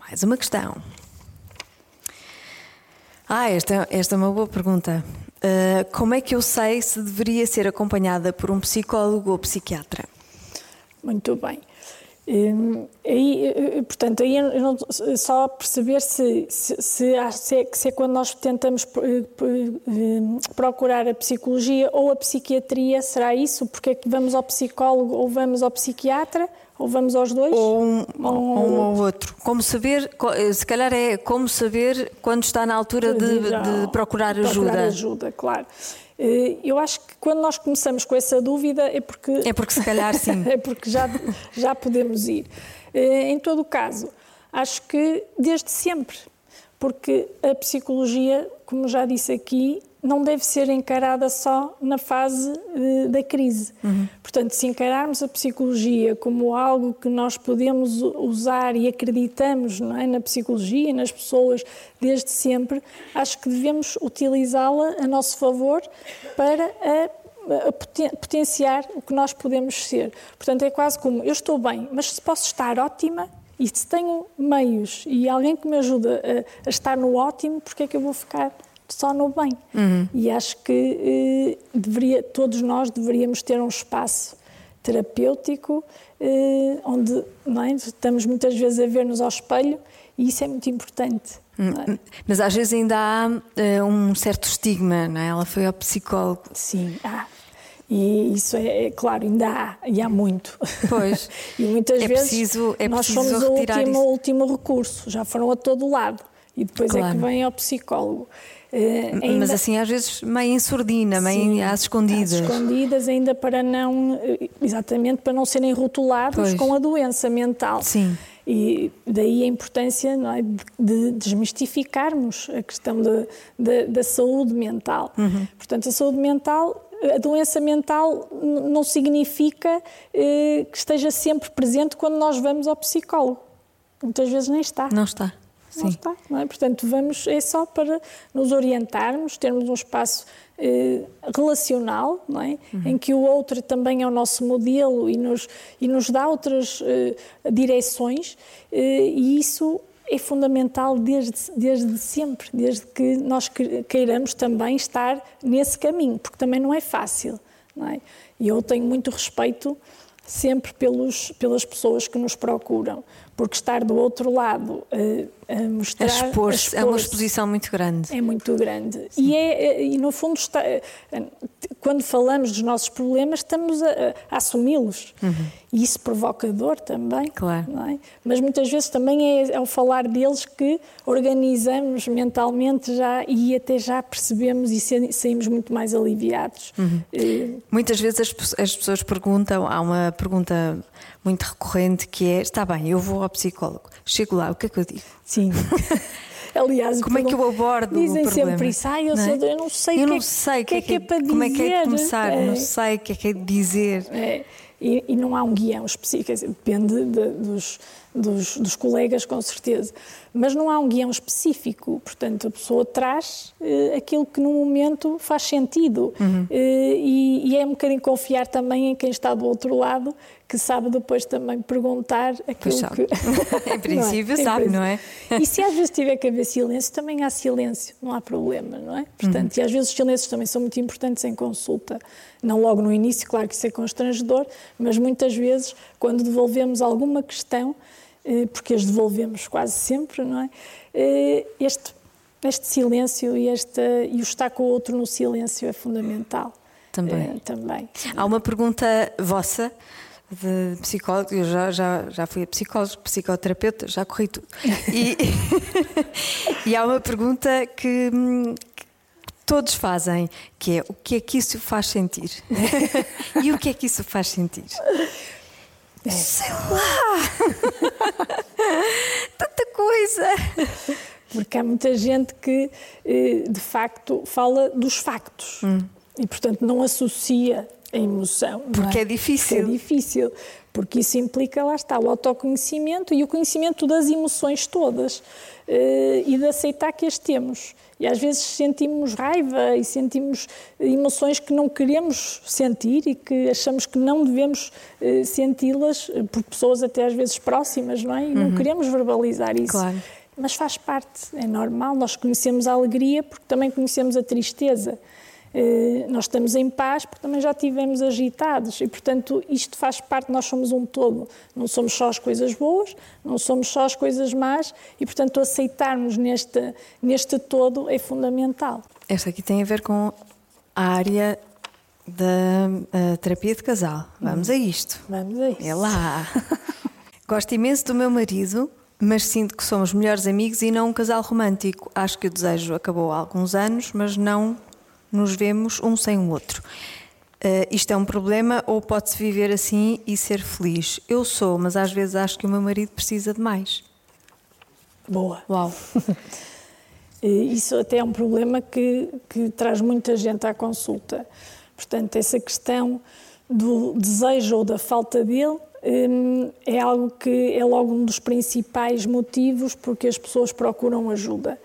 Mais uma questão. Ah, esta, esta é uma boa pergunta. Uh, como é que eu sei se deveria ser acompanhada por um psicólogo ou psiquiatra? Muito bem. Hum, aí, eh, portanto, aí não, só perceber se, se, se, é, se, é, quando nós tentamos eh, procurar a psicologia ou a psiquiatria, será isso? Porque é que vamos ao psicólogo ou vamos ao psiquiatra? Ou vamos aos dois? Ou um, ou um ou outro. Como saber, eh, se calhar é como saber quando está na altura de, de procurar ajuda. Procurar ajuda, claro. Eh, eu acho que quando nós começamos com essa dúvida é porque. É porque se calhar sim. é porque já, já podemos ir. Eh, em todo o caso, acho que desde sempre, porque a psicologia, como já disse aqui, não deve ser encarada só na fase uh, da crise. Uhum. Portanto, se encararmos a psicologia como algo que nós podemos usar e acreditamos é, na psicologia e nas pessoas desde sempre, acho que devemos utilizá-la a nosso favor para a, a potenciar o que nós podemos ser. Portanto, é quase como eu estou bem, mas se posso estar ótima, e se tenho meios e alguém que me ajuda a, a estar no ótimo, porque é que eu vou ficar só no bem. Uhum. E acho que eh, deveria, todos nós deveríamos ter um espaço terapêutico eh, onde é? estamos muitas vezes a ver-nos ao espelho e isso é muito importante. É? Mas às vezes ainda há uh, um certo estigma, não é? Ela foi ao psicólogo. Sim, há. E isso é, é, claro, ainda há, e há muito. Pois. e muitas é vezes preciso, é nós somos o último, último recurso, já foram a todo lado. E depois claro. é que vem ao psicólogo. Uh, ainda... Mas assim, às vezes meio em surdina, meio Sim, às escondidas. Às escondidas, ainda para não, eh, exatamente, para não serem rotulados pois. com a doença mental. Sim. E daí a importância é, de, de, desmistificarmos a questão de, de, da saúde mental. Uhum. Portanto, a saúde mental a doença mental não significa eh, que esteja sempre presente quando nós vamos ao psicólogo. Muitas vezes nem está. Não está. Sim. Não está. Não é? Portanto, vamos, é só para nos orientarmos, termos um espaço eh, relacional, não é? Uhum. em que o outro também é o nosso modelo e nos, e nos dá outras eh, direções, eh, e isso é fundamental desde, desde sempre, desde que nós queiramos também estar nesse caminho, porque também não é fácil. Não é? E eu tenho muito respeito sempre pelos, pelas pessoas que nos procuram, porque estar do outro lado uh, a mostrar. A expor, a expor é uma exposição muito grande. É muito grande. E, é, é, e no fundo, está, eh, quando falamos dos nossos problemas, estamos a, a assumi-los. Uhum. E isso provoca dor também. Claro. É? Mas muitas vezes também é ao falar deles que organizamos mentalmente já e até já percebemos e saímos muito mais aliviados. Uhum. Uh, muitas vezes as, as pessoas perguntam, há uma pergunta muito recorrente que é: está bem, eu vou ao psicólogo, chego lá, o que é que eu digo? Sim. Aliás, como é que eu abordo dizem o problema? sempre isso, ah, eu, não, é? eu não sei eu não que, sei que, é que, é, para dizer. Como é que é de começar, é. não sei o que é que é de dizer. É. E, e, não há um guião específico, depende de, dos, dos, dos, colegas, com certeza. Mas não há um guião específico, portanto, a pessoa traz eh, aquilo que no momento faz sentido. Uhum. Eh, e, e, é um bocadinho confiar também em quem está do outro lado que sabe depois também perguntar aquilo que. em princípio, não é? sabe, não é? E se às vezes tiver que haver silêncio, também há silêncio, não há problema, não é? Portanto, uhum. e às vezes os silêncios também são muito importantes em consulta. Não logo no início, claro que isso é constrangedor, mas muitas vezes, quando devolvemos alguma questão, eh, porque as devolvemos quase sempre, não é? Eh, este, este silêncio e, este, e o estar com o outro no silêncio é fundamental. Também. É, também. Há uma pergunta vossa de psicólogo, eu já, já, já fui a psicólogo, psicoterapeuta, já corri tudo. E, e há uma pergunta que, que, todos fazem, que é o que é que isso faz sentir? e o que é que isso faz sentir? É. Sei lá! Tanta coisa! Porque há muita gente que, eh, de facto, fala dos factos. Hum. E, portanto, não associa emoção. Porque é? é? difícil. Porque é difícil. Porque isso implica, lá está, o autoconhecimento e o conhecimento das emoções todas eh, e de aceitar que as temos. E às vezes sentimos raiva e sentimos emoções que não queremos sentir e que achamos que não devemos eh, senti-las por pessoas até às vezes próximas, não é? E uhum. não queremos verbalizar isso. Claro. Mas faz parte, é normal. Nós conhecemos a alegria porque também conhecemos a tristeza. Eh, nós estamos em paz porque também já estivemos agitados e, portanto, isto faz parte, nós somos um todo. Não somos só as coisas boas, não somos só as coisas más e, portanto, aceitarmos neste, neste todo é fundamental. Esta aqui tem a ver com a área da terapia de casal. Vamos hum. a isto. Vamos a isso. É lá. Gosto imenso do meu marido, mas sinto que somos melhores amigos e não um casal romântico. Acho que o desejo acabou há alguns anos, mas não nos vemos um sem o outro. Uh, isto é um problema ou pode-se viver assim e ser feliz? Eu sou, mas às vezes acho que o meu marido precisa de mais. Boa. Uau. Isso até é um problema que, que traz muita gente à consulta. Portanto, essa questão do desejo ou da falta dele um, é algo que é logo um dos principais motivos porque as pessoas procuram ajuda.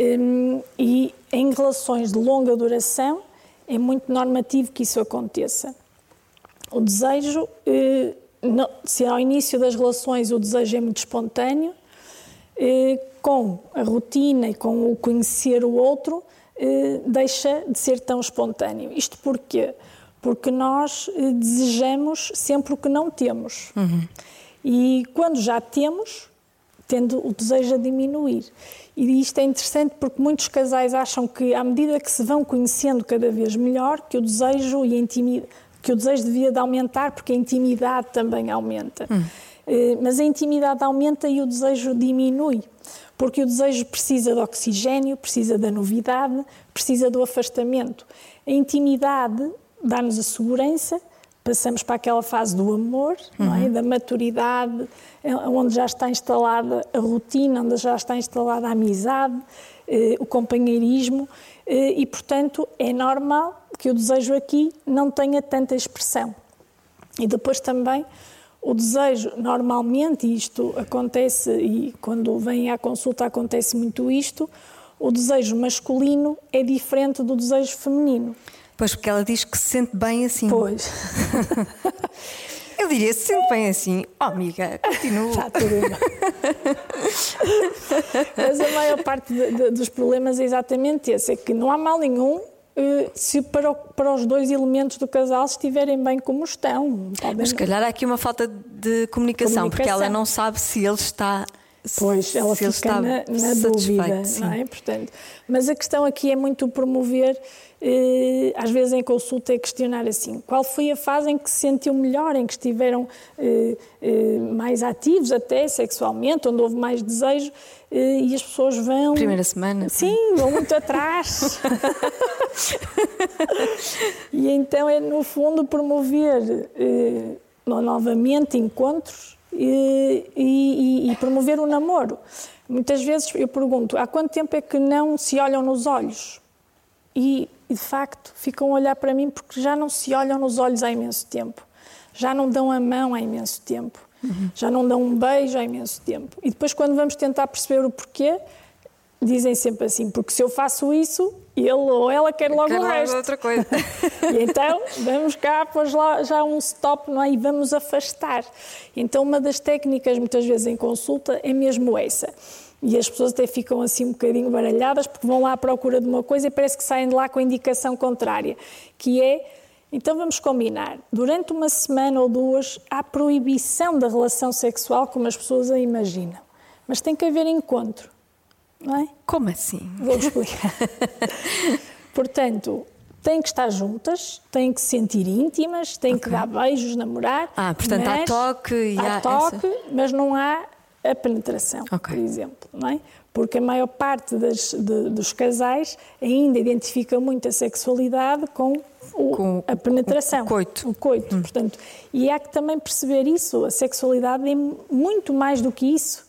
Um, e em relações de longa duração é muito normativo que isso aconteça. O desejo, eh, se ao início das relações o desejo é muito espontâneo, eh, com a rotina e com o conhecer o outro, eh, deixa de ser tão espontâneo. Isto porquê? Porque nós desejamos sempre o que não temos. Uhum. E quando já temos, tendo o desejo a diminuir. E isto é interessante porque muitos casais acham que, à medida que se vão conhecendo cada vez melhor, que o desejo e a intimidade, que o desejo devia de aumentar porque a intimidade também aumenta. Hum. Eh, mas a intimidade aumenta e o desejo diminui, porque o desejo precisa de oxigênio, precisa da novidade, precisa do afastamento. A intimidade dá-nos a segurança passamos para aquela fase do amor, uhum. é? Uhum. da maturidade, é, onde já está instalada a rotina, onde já está instalada a amizade, eh, o companheirismo, eh, e portanto é normal que o desejo aqui não tenha tanta expressão. E depois também o desejo, normalmente, isto acontece, e quando vem à consulta acontece muito isto, o desejo masculino é diferente do desejo feminino. Pois, porque ela diz que se sente bem assim. Pois. Eu diria, se sente bem assim, oh amiga, continua. Está tudo bem. Mas a maior parte de, de, dos problemas é exatamente esse: é que não há mal nenhum eh, se para, para os dois elementos do casal estiverem bem como estão. Podem... Mas se calhar há aqui uma falta de comunicação, comunicação, porque ela não sabe se ele está Pois, ela se fica na, na dúvida, sim. não é? Portanto, mas a questão aqui é muito promover, eh, às vezes em consulta é questionar assim, qual foi a fase em que se sentiu melhor, em que estiveram eh, eh, mais ativos até sexualmente, onde houve mais desejo, eh, e as pessoas vão... Primeira semana. Sim, vão muito atrás. e então é, no fundo, promover eh, novamente encontros e, e, e promover o namoro. Muitas vezes eu pergunto, há quanto tempo é que não se olham nos olhos? E, de facto, ficam a olhar para mim porque já não se olham nos olhos há imenso tempo. Já não dão a mão há imenso tempo. Uhum. Já não dão um beijo há imenso tempo. E depois, quando vamos tentar perceber o porquê, dizem sempre assim, porque se eu faço isso, ele ou ela quer logo quer o resto. outra coisa. e então, vamos cá, pôs lá já um stop, não é? E vamos afastar. Então, uma das técnicas, muitas vezes em consulta, é mesmo essa. E as pessoas até ficam assim um bocadinho baralhadas, porque vão lá à procura de uma coisa e parece que saem de lá com a indicação contrária, que é então vamos combinar. Durante uma semana ou duas há proibição da relação sexual como as pessoas a imaginam. Mas tem que haver encontro não é? Como assim? Vou explicar. Portanto, têm que estar juntas, têm que se sentir íntimas, têm okay. que dar beijos, namorar. Ah, portanto há toque e há, há toque, essa... mas não há a penetração, okay. por exemplo, não é? Porque a maior parte das, de, dos casais ainda identifica muito a sexualidade com, o, com a penetração. O coito. O coito, hum. portanto. E há que também perceber isso, a sexualidade é muito mais do que isso.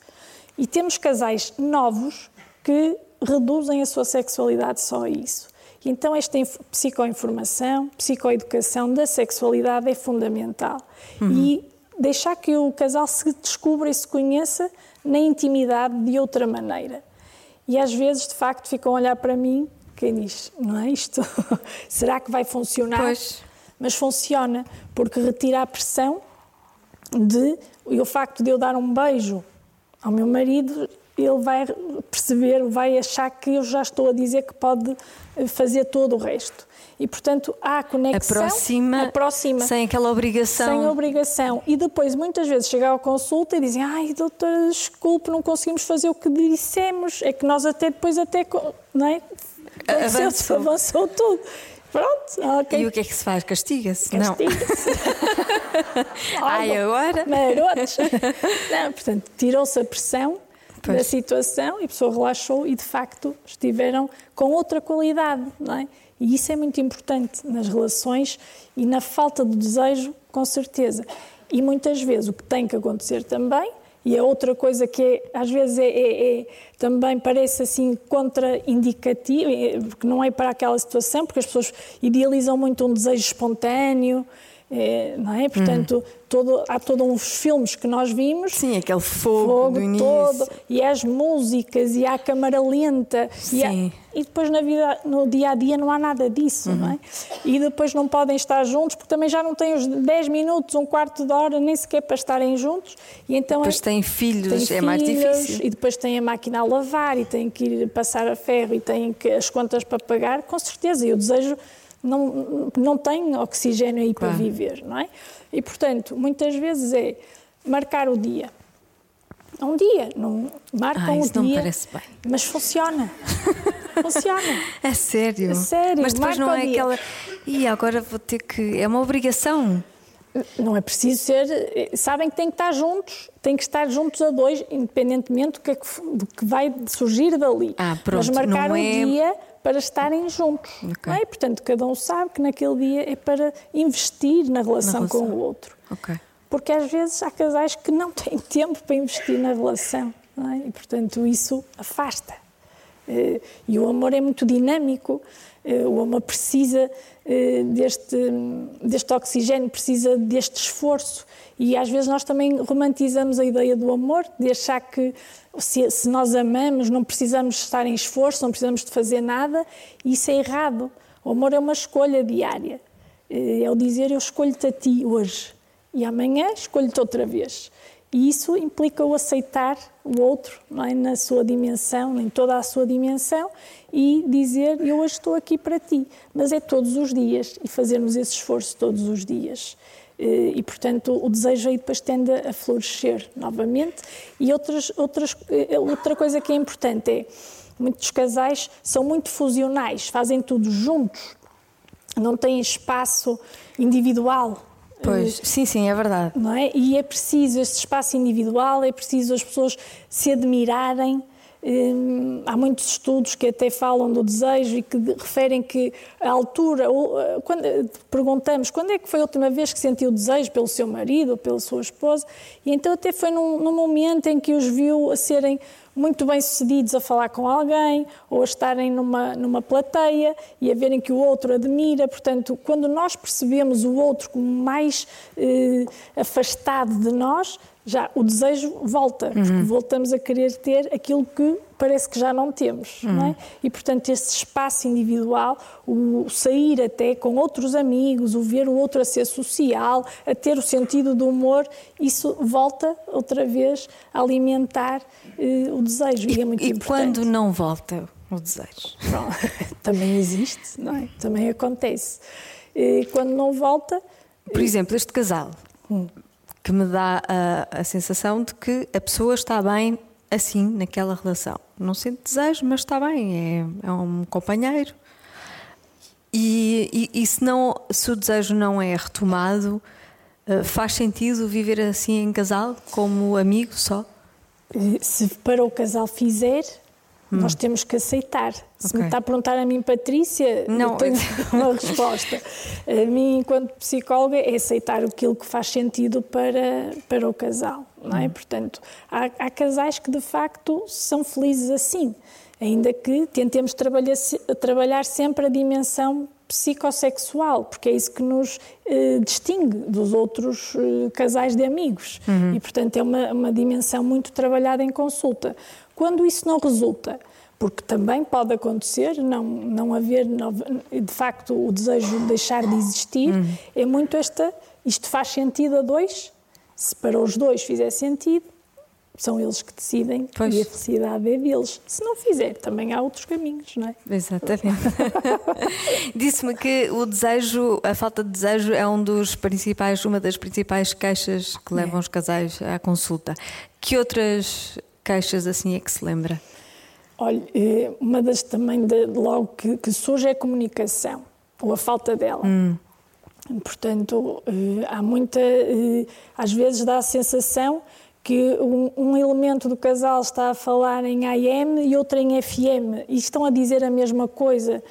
E temos casais novos que reduzem a sua sexualidade só a isso. E então esta psicoinformação, psicoeducação da sexualidade é fundamental. Uhum. E deixar que o casal se descubra e se conheça na intimidade de outra maneira. E às vezes, de facto, ficam a olhar para mim, quem diz, não é isto? Será que vai funcionar? Pois. Mas funciona, porque retira a pressão de, e o facto de eu dar um beijo ao meu marido ele vai perceber, vai achar que eu já estou a dizer que pode fazer todo o resto. E, portanto, há a conexão. Aproxima, aproxima sem aquela obrigação. Sem obrigação. E depois, muitas vezes, chega à consulta e dizem: Ai, doutora, desculpe, não conseguimos fazer o que dissemos. É que nós, até depois, até. Não é? Avançou. avançou tudo. Pronto, ok. E o que é que se faz? Castiga-se? Castiga-se. Ai, agora? Marotos. Não, portanto, tirou-se a pressão pois. da situação e a pessoa relaxou e de facto estiveram com outra qualidade, não é? E isso é muito importante nas relações e na falta de desejo, com certeza. E muitas vezes o que tem que acontecer também, e é outra coisa que é, às vezes é, é, é, também parece assim contraindicativo, é, porque não é para aquela situação, porque as pessoas idealizam muito um desejo espontâneo, é, não é? Portanto, hum. todo, há todos uns filmes que nós vimos. Sim, aquele fogo, fogo do início. todo, e as músicas, e há a câmara lenta. E, há, e, depois na vida, no dia a dia não há nada disso, uhum. não é? E depois não podem estar juntos, porque também já não têm os 10 minutos, um quarto de hora, nem sequer para estarem juntos. E então depois é, têm filhos, têm é filhos, mais difícil. E depois têm a máquina a lavar, e têm que ir passar a ferro, e têm que, as contas para pagar, com certeza. E o desejo não, não tem oxigênio aí claro. para viver, não é? E, portanto, muitas vezes é marcar o dia. Um dia, não marcam ah, isso o dia. Não parece bem. Mas funciona. funciona. É sério. É sério. Mas depois não é aquela. E agora vou ter que. É uma obrigação. Não é preciso ser. Sabem que têm que estar juntos, têm que estar juntos a dois, independentemente do que, é que, do que vai surgir dali. Ah, pronto, Mas marcar não um é- dia para estarem juntos. Ok. Não é? Portanto, cada um sabe que naquele dia é para investir na relação, com relação. o outro. Ok. Porque às vezes há casais que não têm tempo para investir na relação. é? E, portanto, isso afasta. Eh, E o amor é muito dinâmico, eh, o amor precisa eh, deste, deste oxigênio, precisa deste esforço. E às vezes nós também romantizamos a ideia do amor, de achar que se, se nós amamos não precisamos estar em esforço, não precisamos de fazer nada, isso é errado. O amor é uma escolha diária. Eh, É o dizer eu escolho-te a ti hoje e amanhã escolho-te outra vez. E isso implica o aceitar o outro não é? na sua dimensão, em toda a sua dimensão, e dizer eu hoje estou aqui para ti. Mas é todos os dias e fazermos esse esforço todos os dias. Eh, E, portanto, o desejo aí depois tende a florescer novamente. E outras, outras, eh, outra coisa que é importante é muitos casais são muito fusionais, fazem tudo juntos, não têm espaço individual. Pois, sim, sim, é verdade. Não é? E é preciso este espaço individual, é preciso as pessoas se admirarem. Hum, há muitos estudos que até falam do desejo e que referem que a altura, eh, quando eh, perguntamos quando é que foi a última vez que sentiu desejo pelo seu marido ou pela sua esposa, e então até foi num, num momento em que os viu a serem muito bem sucedidos a falar com alguém ou a estarem numa, numa plateia e a verem que o outro admira. Portanto, quando nós percebemos o outro como mais eh, afastado de nós, já o desejo volta, porque voltamos a querer ter aquilo que parece que já não temos. Não é? E, portanto, esse espaço individual, o sair até com outros amigos, o ver o outro a ser social, a ter o sentido do humor, isso volta outra vez a alimentar eh, o desejo. E, é muito E importante. quando não volta o desejo? Também existe, não é? Também acontece. E quando não volta, Por exemplo, este casal que me dá a, a sensação de que a pessoa está bem assim naquela relação. Não sente desejo, mas está bem, é, é um companheiro. E, e, e se, não, se o desejo não é retomado, eh, faz sentido viver assim em casal, como amigo só? eh, se para o casal fizer, nós temos que aceitar. Se Ok. me está a perguntar a mim, Patrícia, Não. tenho uma resposta. A mim, enquanto psicóloga, é aceitar aquilo que faz sentido para, para o casal. Não é? Portanto, há, há casais que de facto são felizes assim, ainda que tentemos trabalhar, trabalhar sempre a dimensão psicossexual, porque é isso que nos eh, distingue dos outros eh, casais de amigos. E, portanto, é uma, uma dimensão muito trabalhada em consulta. Quando isso não resulta, porque também pode acontecer não, não haver, de facto, o desejo de deixar de existir, é muito esta, isto faz sentido a dois, se para os dois fizer sentido, são eles que decidem Pois. e a felicidade é deles. Se não fizer, também há outros caminhos, não é? Exatamente. Disse-me que o desejo, a falta de desejo é um dos principais, uma das principais queixas que levam os casais à consulta. Que outras queixas assim é que se lembra? Olha, eh, uma das também de, logo que, que surge é a comunicação, ou a falta dela. Portanto, eh, há muita. eh, Às vezes dá a sensação que um, um elemento do casal está a falar em AM e outro em FM e estão a dizer a mesma coisa.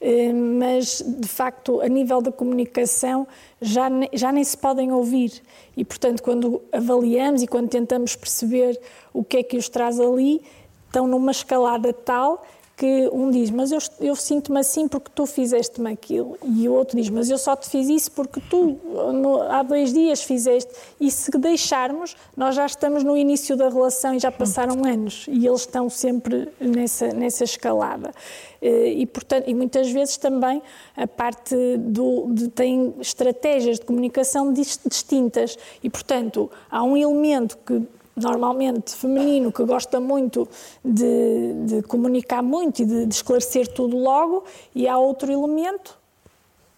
Eh, Mas, de facto, a nível da comunicação já, já nem se podem ouvir. E, portanto, quando avaliamos e quando tentamos perceber o que é que os traz ali, estão numa escalada tal que um diz, mas eu, eu sinto-me assim porque tu fizeste-me aquilo. E o outro diz, mas eu só te fiz isso porque tu no- há dois dias fizeste. E se deixarmos, nós já estamos no início da relação e já passaram anos. E eles estão sempre nessa, nessa escalada. Eh, E, portanto, e muitas vezes também a parte do, de tem estratégias de comunicação dis- distintas. E, portanto, há um elemento que normalmente feminino que gosta muito de, de comunicar muito e de, de esclarecer tudo logo, e há outro elemento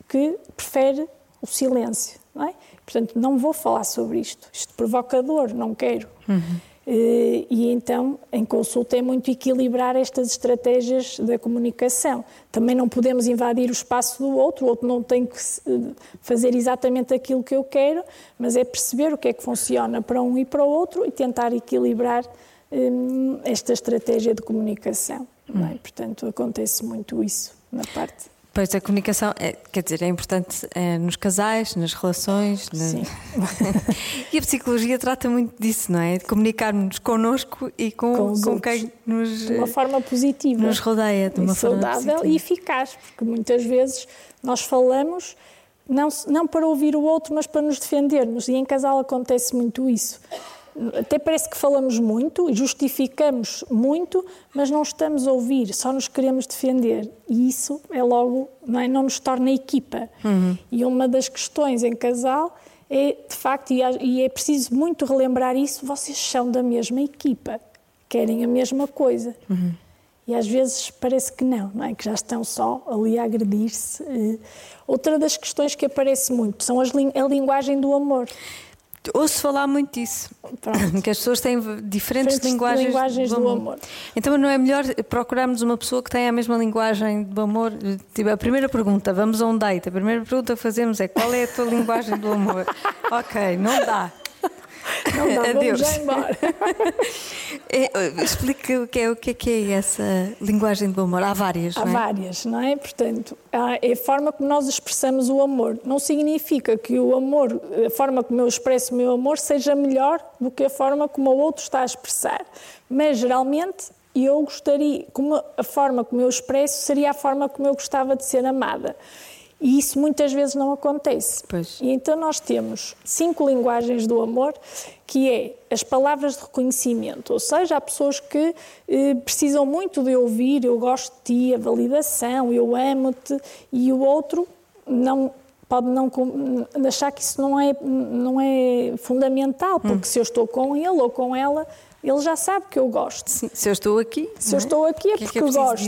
que prefere o silêncio. Não é? Portanto, não vou falar sobre isto. Isto provoca dor, não quero. Eh, e então, em consulta, é muito equilibrar estas estratégias da comunicação. Também não podemos invadir o espaço do outro, o outro não tem que eh, fazer exatamente aquilo que eu quero, mas é perceber o que é que funciona para um e para o outro e tentar equilibrar hum, esta estratégia de comunicação. É? Portanto, acontece muito isso na parte. Pois a comunicação, é, quer dizer, é importante é, nos casais, nas relações. Sim. e a psicologia trata muito disso, não é? De comunicarmos connosco e com, com, com quem nos. De uma forma positiva. Nos rodeia, de uma forma saudável e eficaz, porque muitas vezes nós falamos não, não para ouvir o outro, mas para nos defendermos. E em casal acontece muito isso até parece que falamos muito e justificamos muito, mas não estamos a ouvir, só nos queremos defender. E isso é logo, não, é? não nos torna equipa. Uhum. E uma das questões em casal é, de facto, e é preciso muito relembrar isso, vocês são da mesma equipa, querem a mesma coisa. Uhum. E às vezes parece que não, não é? Que já estão só ali a agredir-se. Eh, outra das questões que aparece muito são as, a linguagem do amor. Ouço falar muito disso. Pronto. Que as pessoas têm diferentes, linguagens, linguagens do, do, amor. Então não é melhor procurarmos uma pessoa que tenha a mesma linguagem do amor? Tipo, a primeira pergunta, vamos a um date, a primeira pergunta que fazemos é qual é a tua linguagem do amor? ok, não dá. Não dá, Adeus. vamos já embora. é, explica o que, é, o que é que é essa linguagem do amor. Há várias, Há não é? várias, não é? Portanto, é a forma como nós expressamos o amor. Não significa que o amor, a forma como eu expresso o meu amor, seja melhor do que a forma como o outro está a expressar. Mas, geralmente, eu gostaria, como a forma como eu expresso seria a forma como eu gostava de ser amada. E isso muitas vezes não acontece. Pois. E então nós temos cinco linguagens do amor, que é as palavras de reconhecimento, ou seja, há pessoas que eh, precisam muito de ouvir, eu gosto de ti, a validação, eu amo-te, e o outro não pode não achar que isso não é, não é fundamental, porque hum. se eu estou com ele ou com ela, ele já sabe que eu gosto. Sim, se eu estou aqui. Se eu é? estou aqui é porque é que é gosto.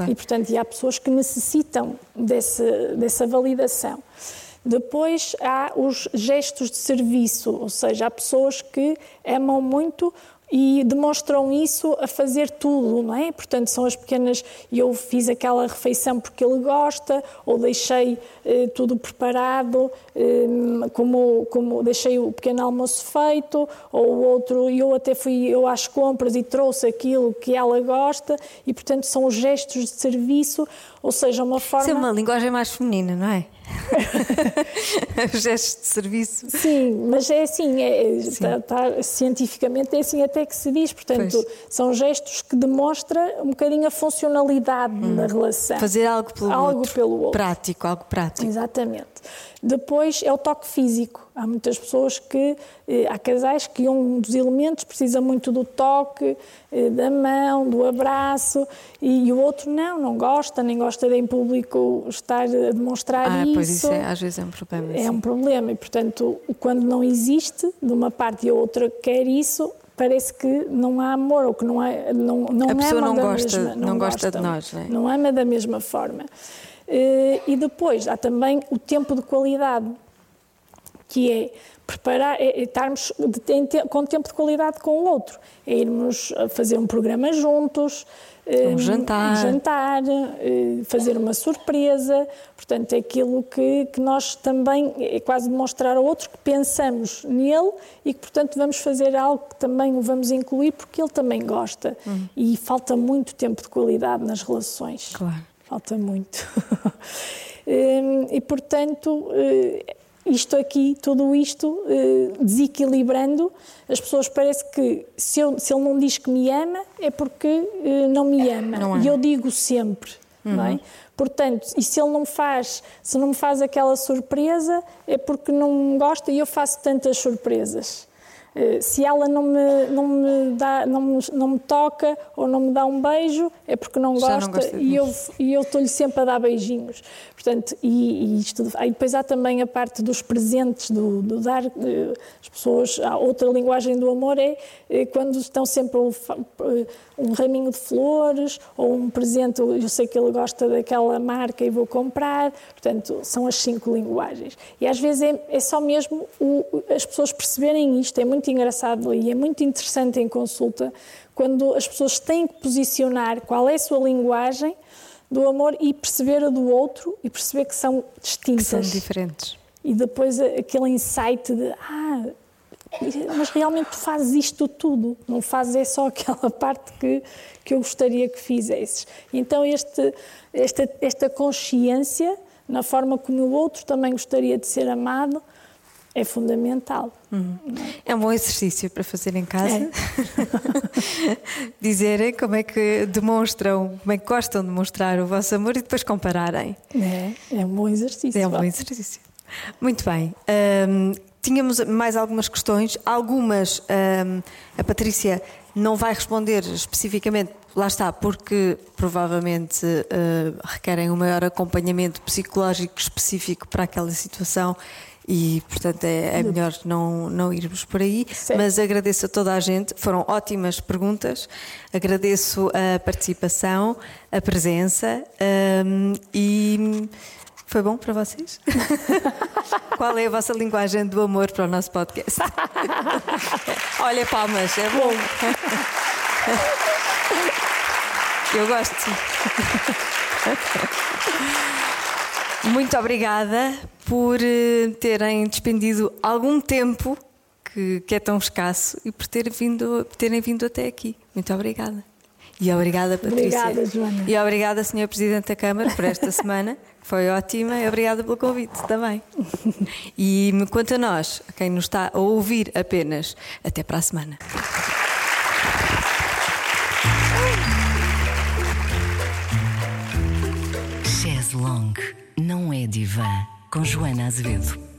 Claro. E, portanto, e há pessoas que necessitam desse, dessa validação. Depois há os gestos de serviço, ou seja, há pessoas que amam muito e demonstram isso a fazer tudo, não é? Portanto, são as pequenas. Eu fiz aquela refeição porque ele gosta, ou deixei eh, tudo preparado, eh, como, como deixei o pequeno almoço feito, ou o outro, eu até fui eu às compras e trouxe aquilo que ela gosta, e portanto são os gestos de serviço, ou seja, uma forma. Isso é uma linguagem mais feminina, não é? Gestos de serviço. Sim, mas é assim, é, está, está, cientificamente é assim até que se diz. Portanto, pois. são gestos que demonstram um bocadinho a funcionalidade hum. da relação. Fazer algo pelo algo outro. Pelo outro. Prático, algo prático. Exatamente. Depois é o toque físico. Há muitas pessoas que, eh, há casais que um dos elementos precisa muito do toque, eh, da mão, do abraço, e, o outro não, não gosta, nem gosta de em público estar a demonstrar ah, isso. Pois isso é, às vezes é um problema. É sim. um problema, e portanto, quando não existe, de uma parte e a outra quer isso, parece que não há amor ou que não, há, não, não a pessoa não gosta, mesma, não, não gosta de nós. Não, é? não ama da mesma forma. Eh, e depois há também o tempo de qualidade, que é preparar, é, é estarmos com tempo de qualidade com o outro, é irmos fazer um programa juntos, um jantar, um jantar eh, fazer uma surpresa, portanto é aquilo que, que nós também, é quase demonstrar ao outro que pensamos nele e que portanto vamos fazer algo que também o vamos incluir porque ele também gosta. Uhum. e falta muito tempo de qualidade nas relações. Claro falta muito. Hum, e, portanto, eh, isto aqui, tudo isto, eh, desequilibrando, as pessoas parece que se, eu, se ele não diz que me ama, é porque eh, não me ama. Não é. E eu digo sempre, uhum. não é? Uhum. Portanto, e se ele não faz, se não me faz aquela surpresa, é porque não gosta e eu faço tantas surpresas. Eh, se ela não me, não me, dá, não me, não me toca ou não me dá um beijo, é porque não gosta, não gosta e, eu, e eu estou-lhe sempre a dar beijinhos. Portanto, e, e isto, aí depois há também a parte dos presentes, do, do dar, eh, as pessoas, a outra linguagem do amor é, é quando estão sempre um, um raminho de flores ou um presente, eu sei que ele gosta daquela marca e vou comprar, portanto, são as cinco linguagens. E às vezes é, é só mesmo o, as pessoas perceberem isto, é muito muito engraçado e é muito interessante em consulta quando as pessoas têm que posicionar qual é a sua linguagem do amor e perceber a do outro e perceber que são distintas. Que são diferentes. E depois aquele insight de ah, mas realmente tu fazes isto tudo, não fazes é só aquela parte que, que eu gostaria que fizesses. Então este, esta, esta consciência na forma como o outro também gostaria de ser amado é fundamental. Uhum. É um bom exercício para fazer em casa. É. Dizerem como é que demonstram, como é que gostam de mostrar o vosso amor e depois compararem. É, é um bom exercício. É um bom exercício. Muito bem. Um, tínhamos mais algumas questões. Algumas um, a Patrícia não vai responder especificamente, lá está, porque provavelmente uh, requerem um maior acompanhamento psicológico específico para aquela situação e, portanto, é, é melhor não, não irmos por aí. Sim. Mas agradeço a toda a gente, foram ótimas perguntas, agradeço a participação, a presença um, e. Foi bom para vocês? Qual é a vossa linguagem do amor para o nosso podcast? Olha, palmas, é bom. Eu gosto. Muito obrigada por eh, terem despendido algum tempo que, que é tão escasso e por terem vindo, por terem vindo até aqui. Muito obrigada. E obrigada, Patrícia. Obrigada, Joana. E obrigada, Sr. Presidente da Câmara, por esta semana. Foi ótima e obrigada pelo convite também. E quanto a nós, a quem nos está a ouvir apenas, até para a semana. É divã com Joana Azevedo.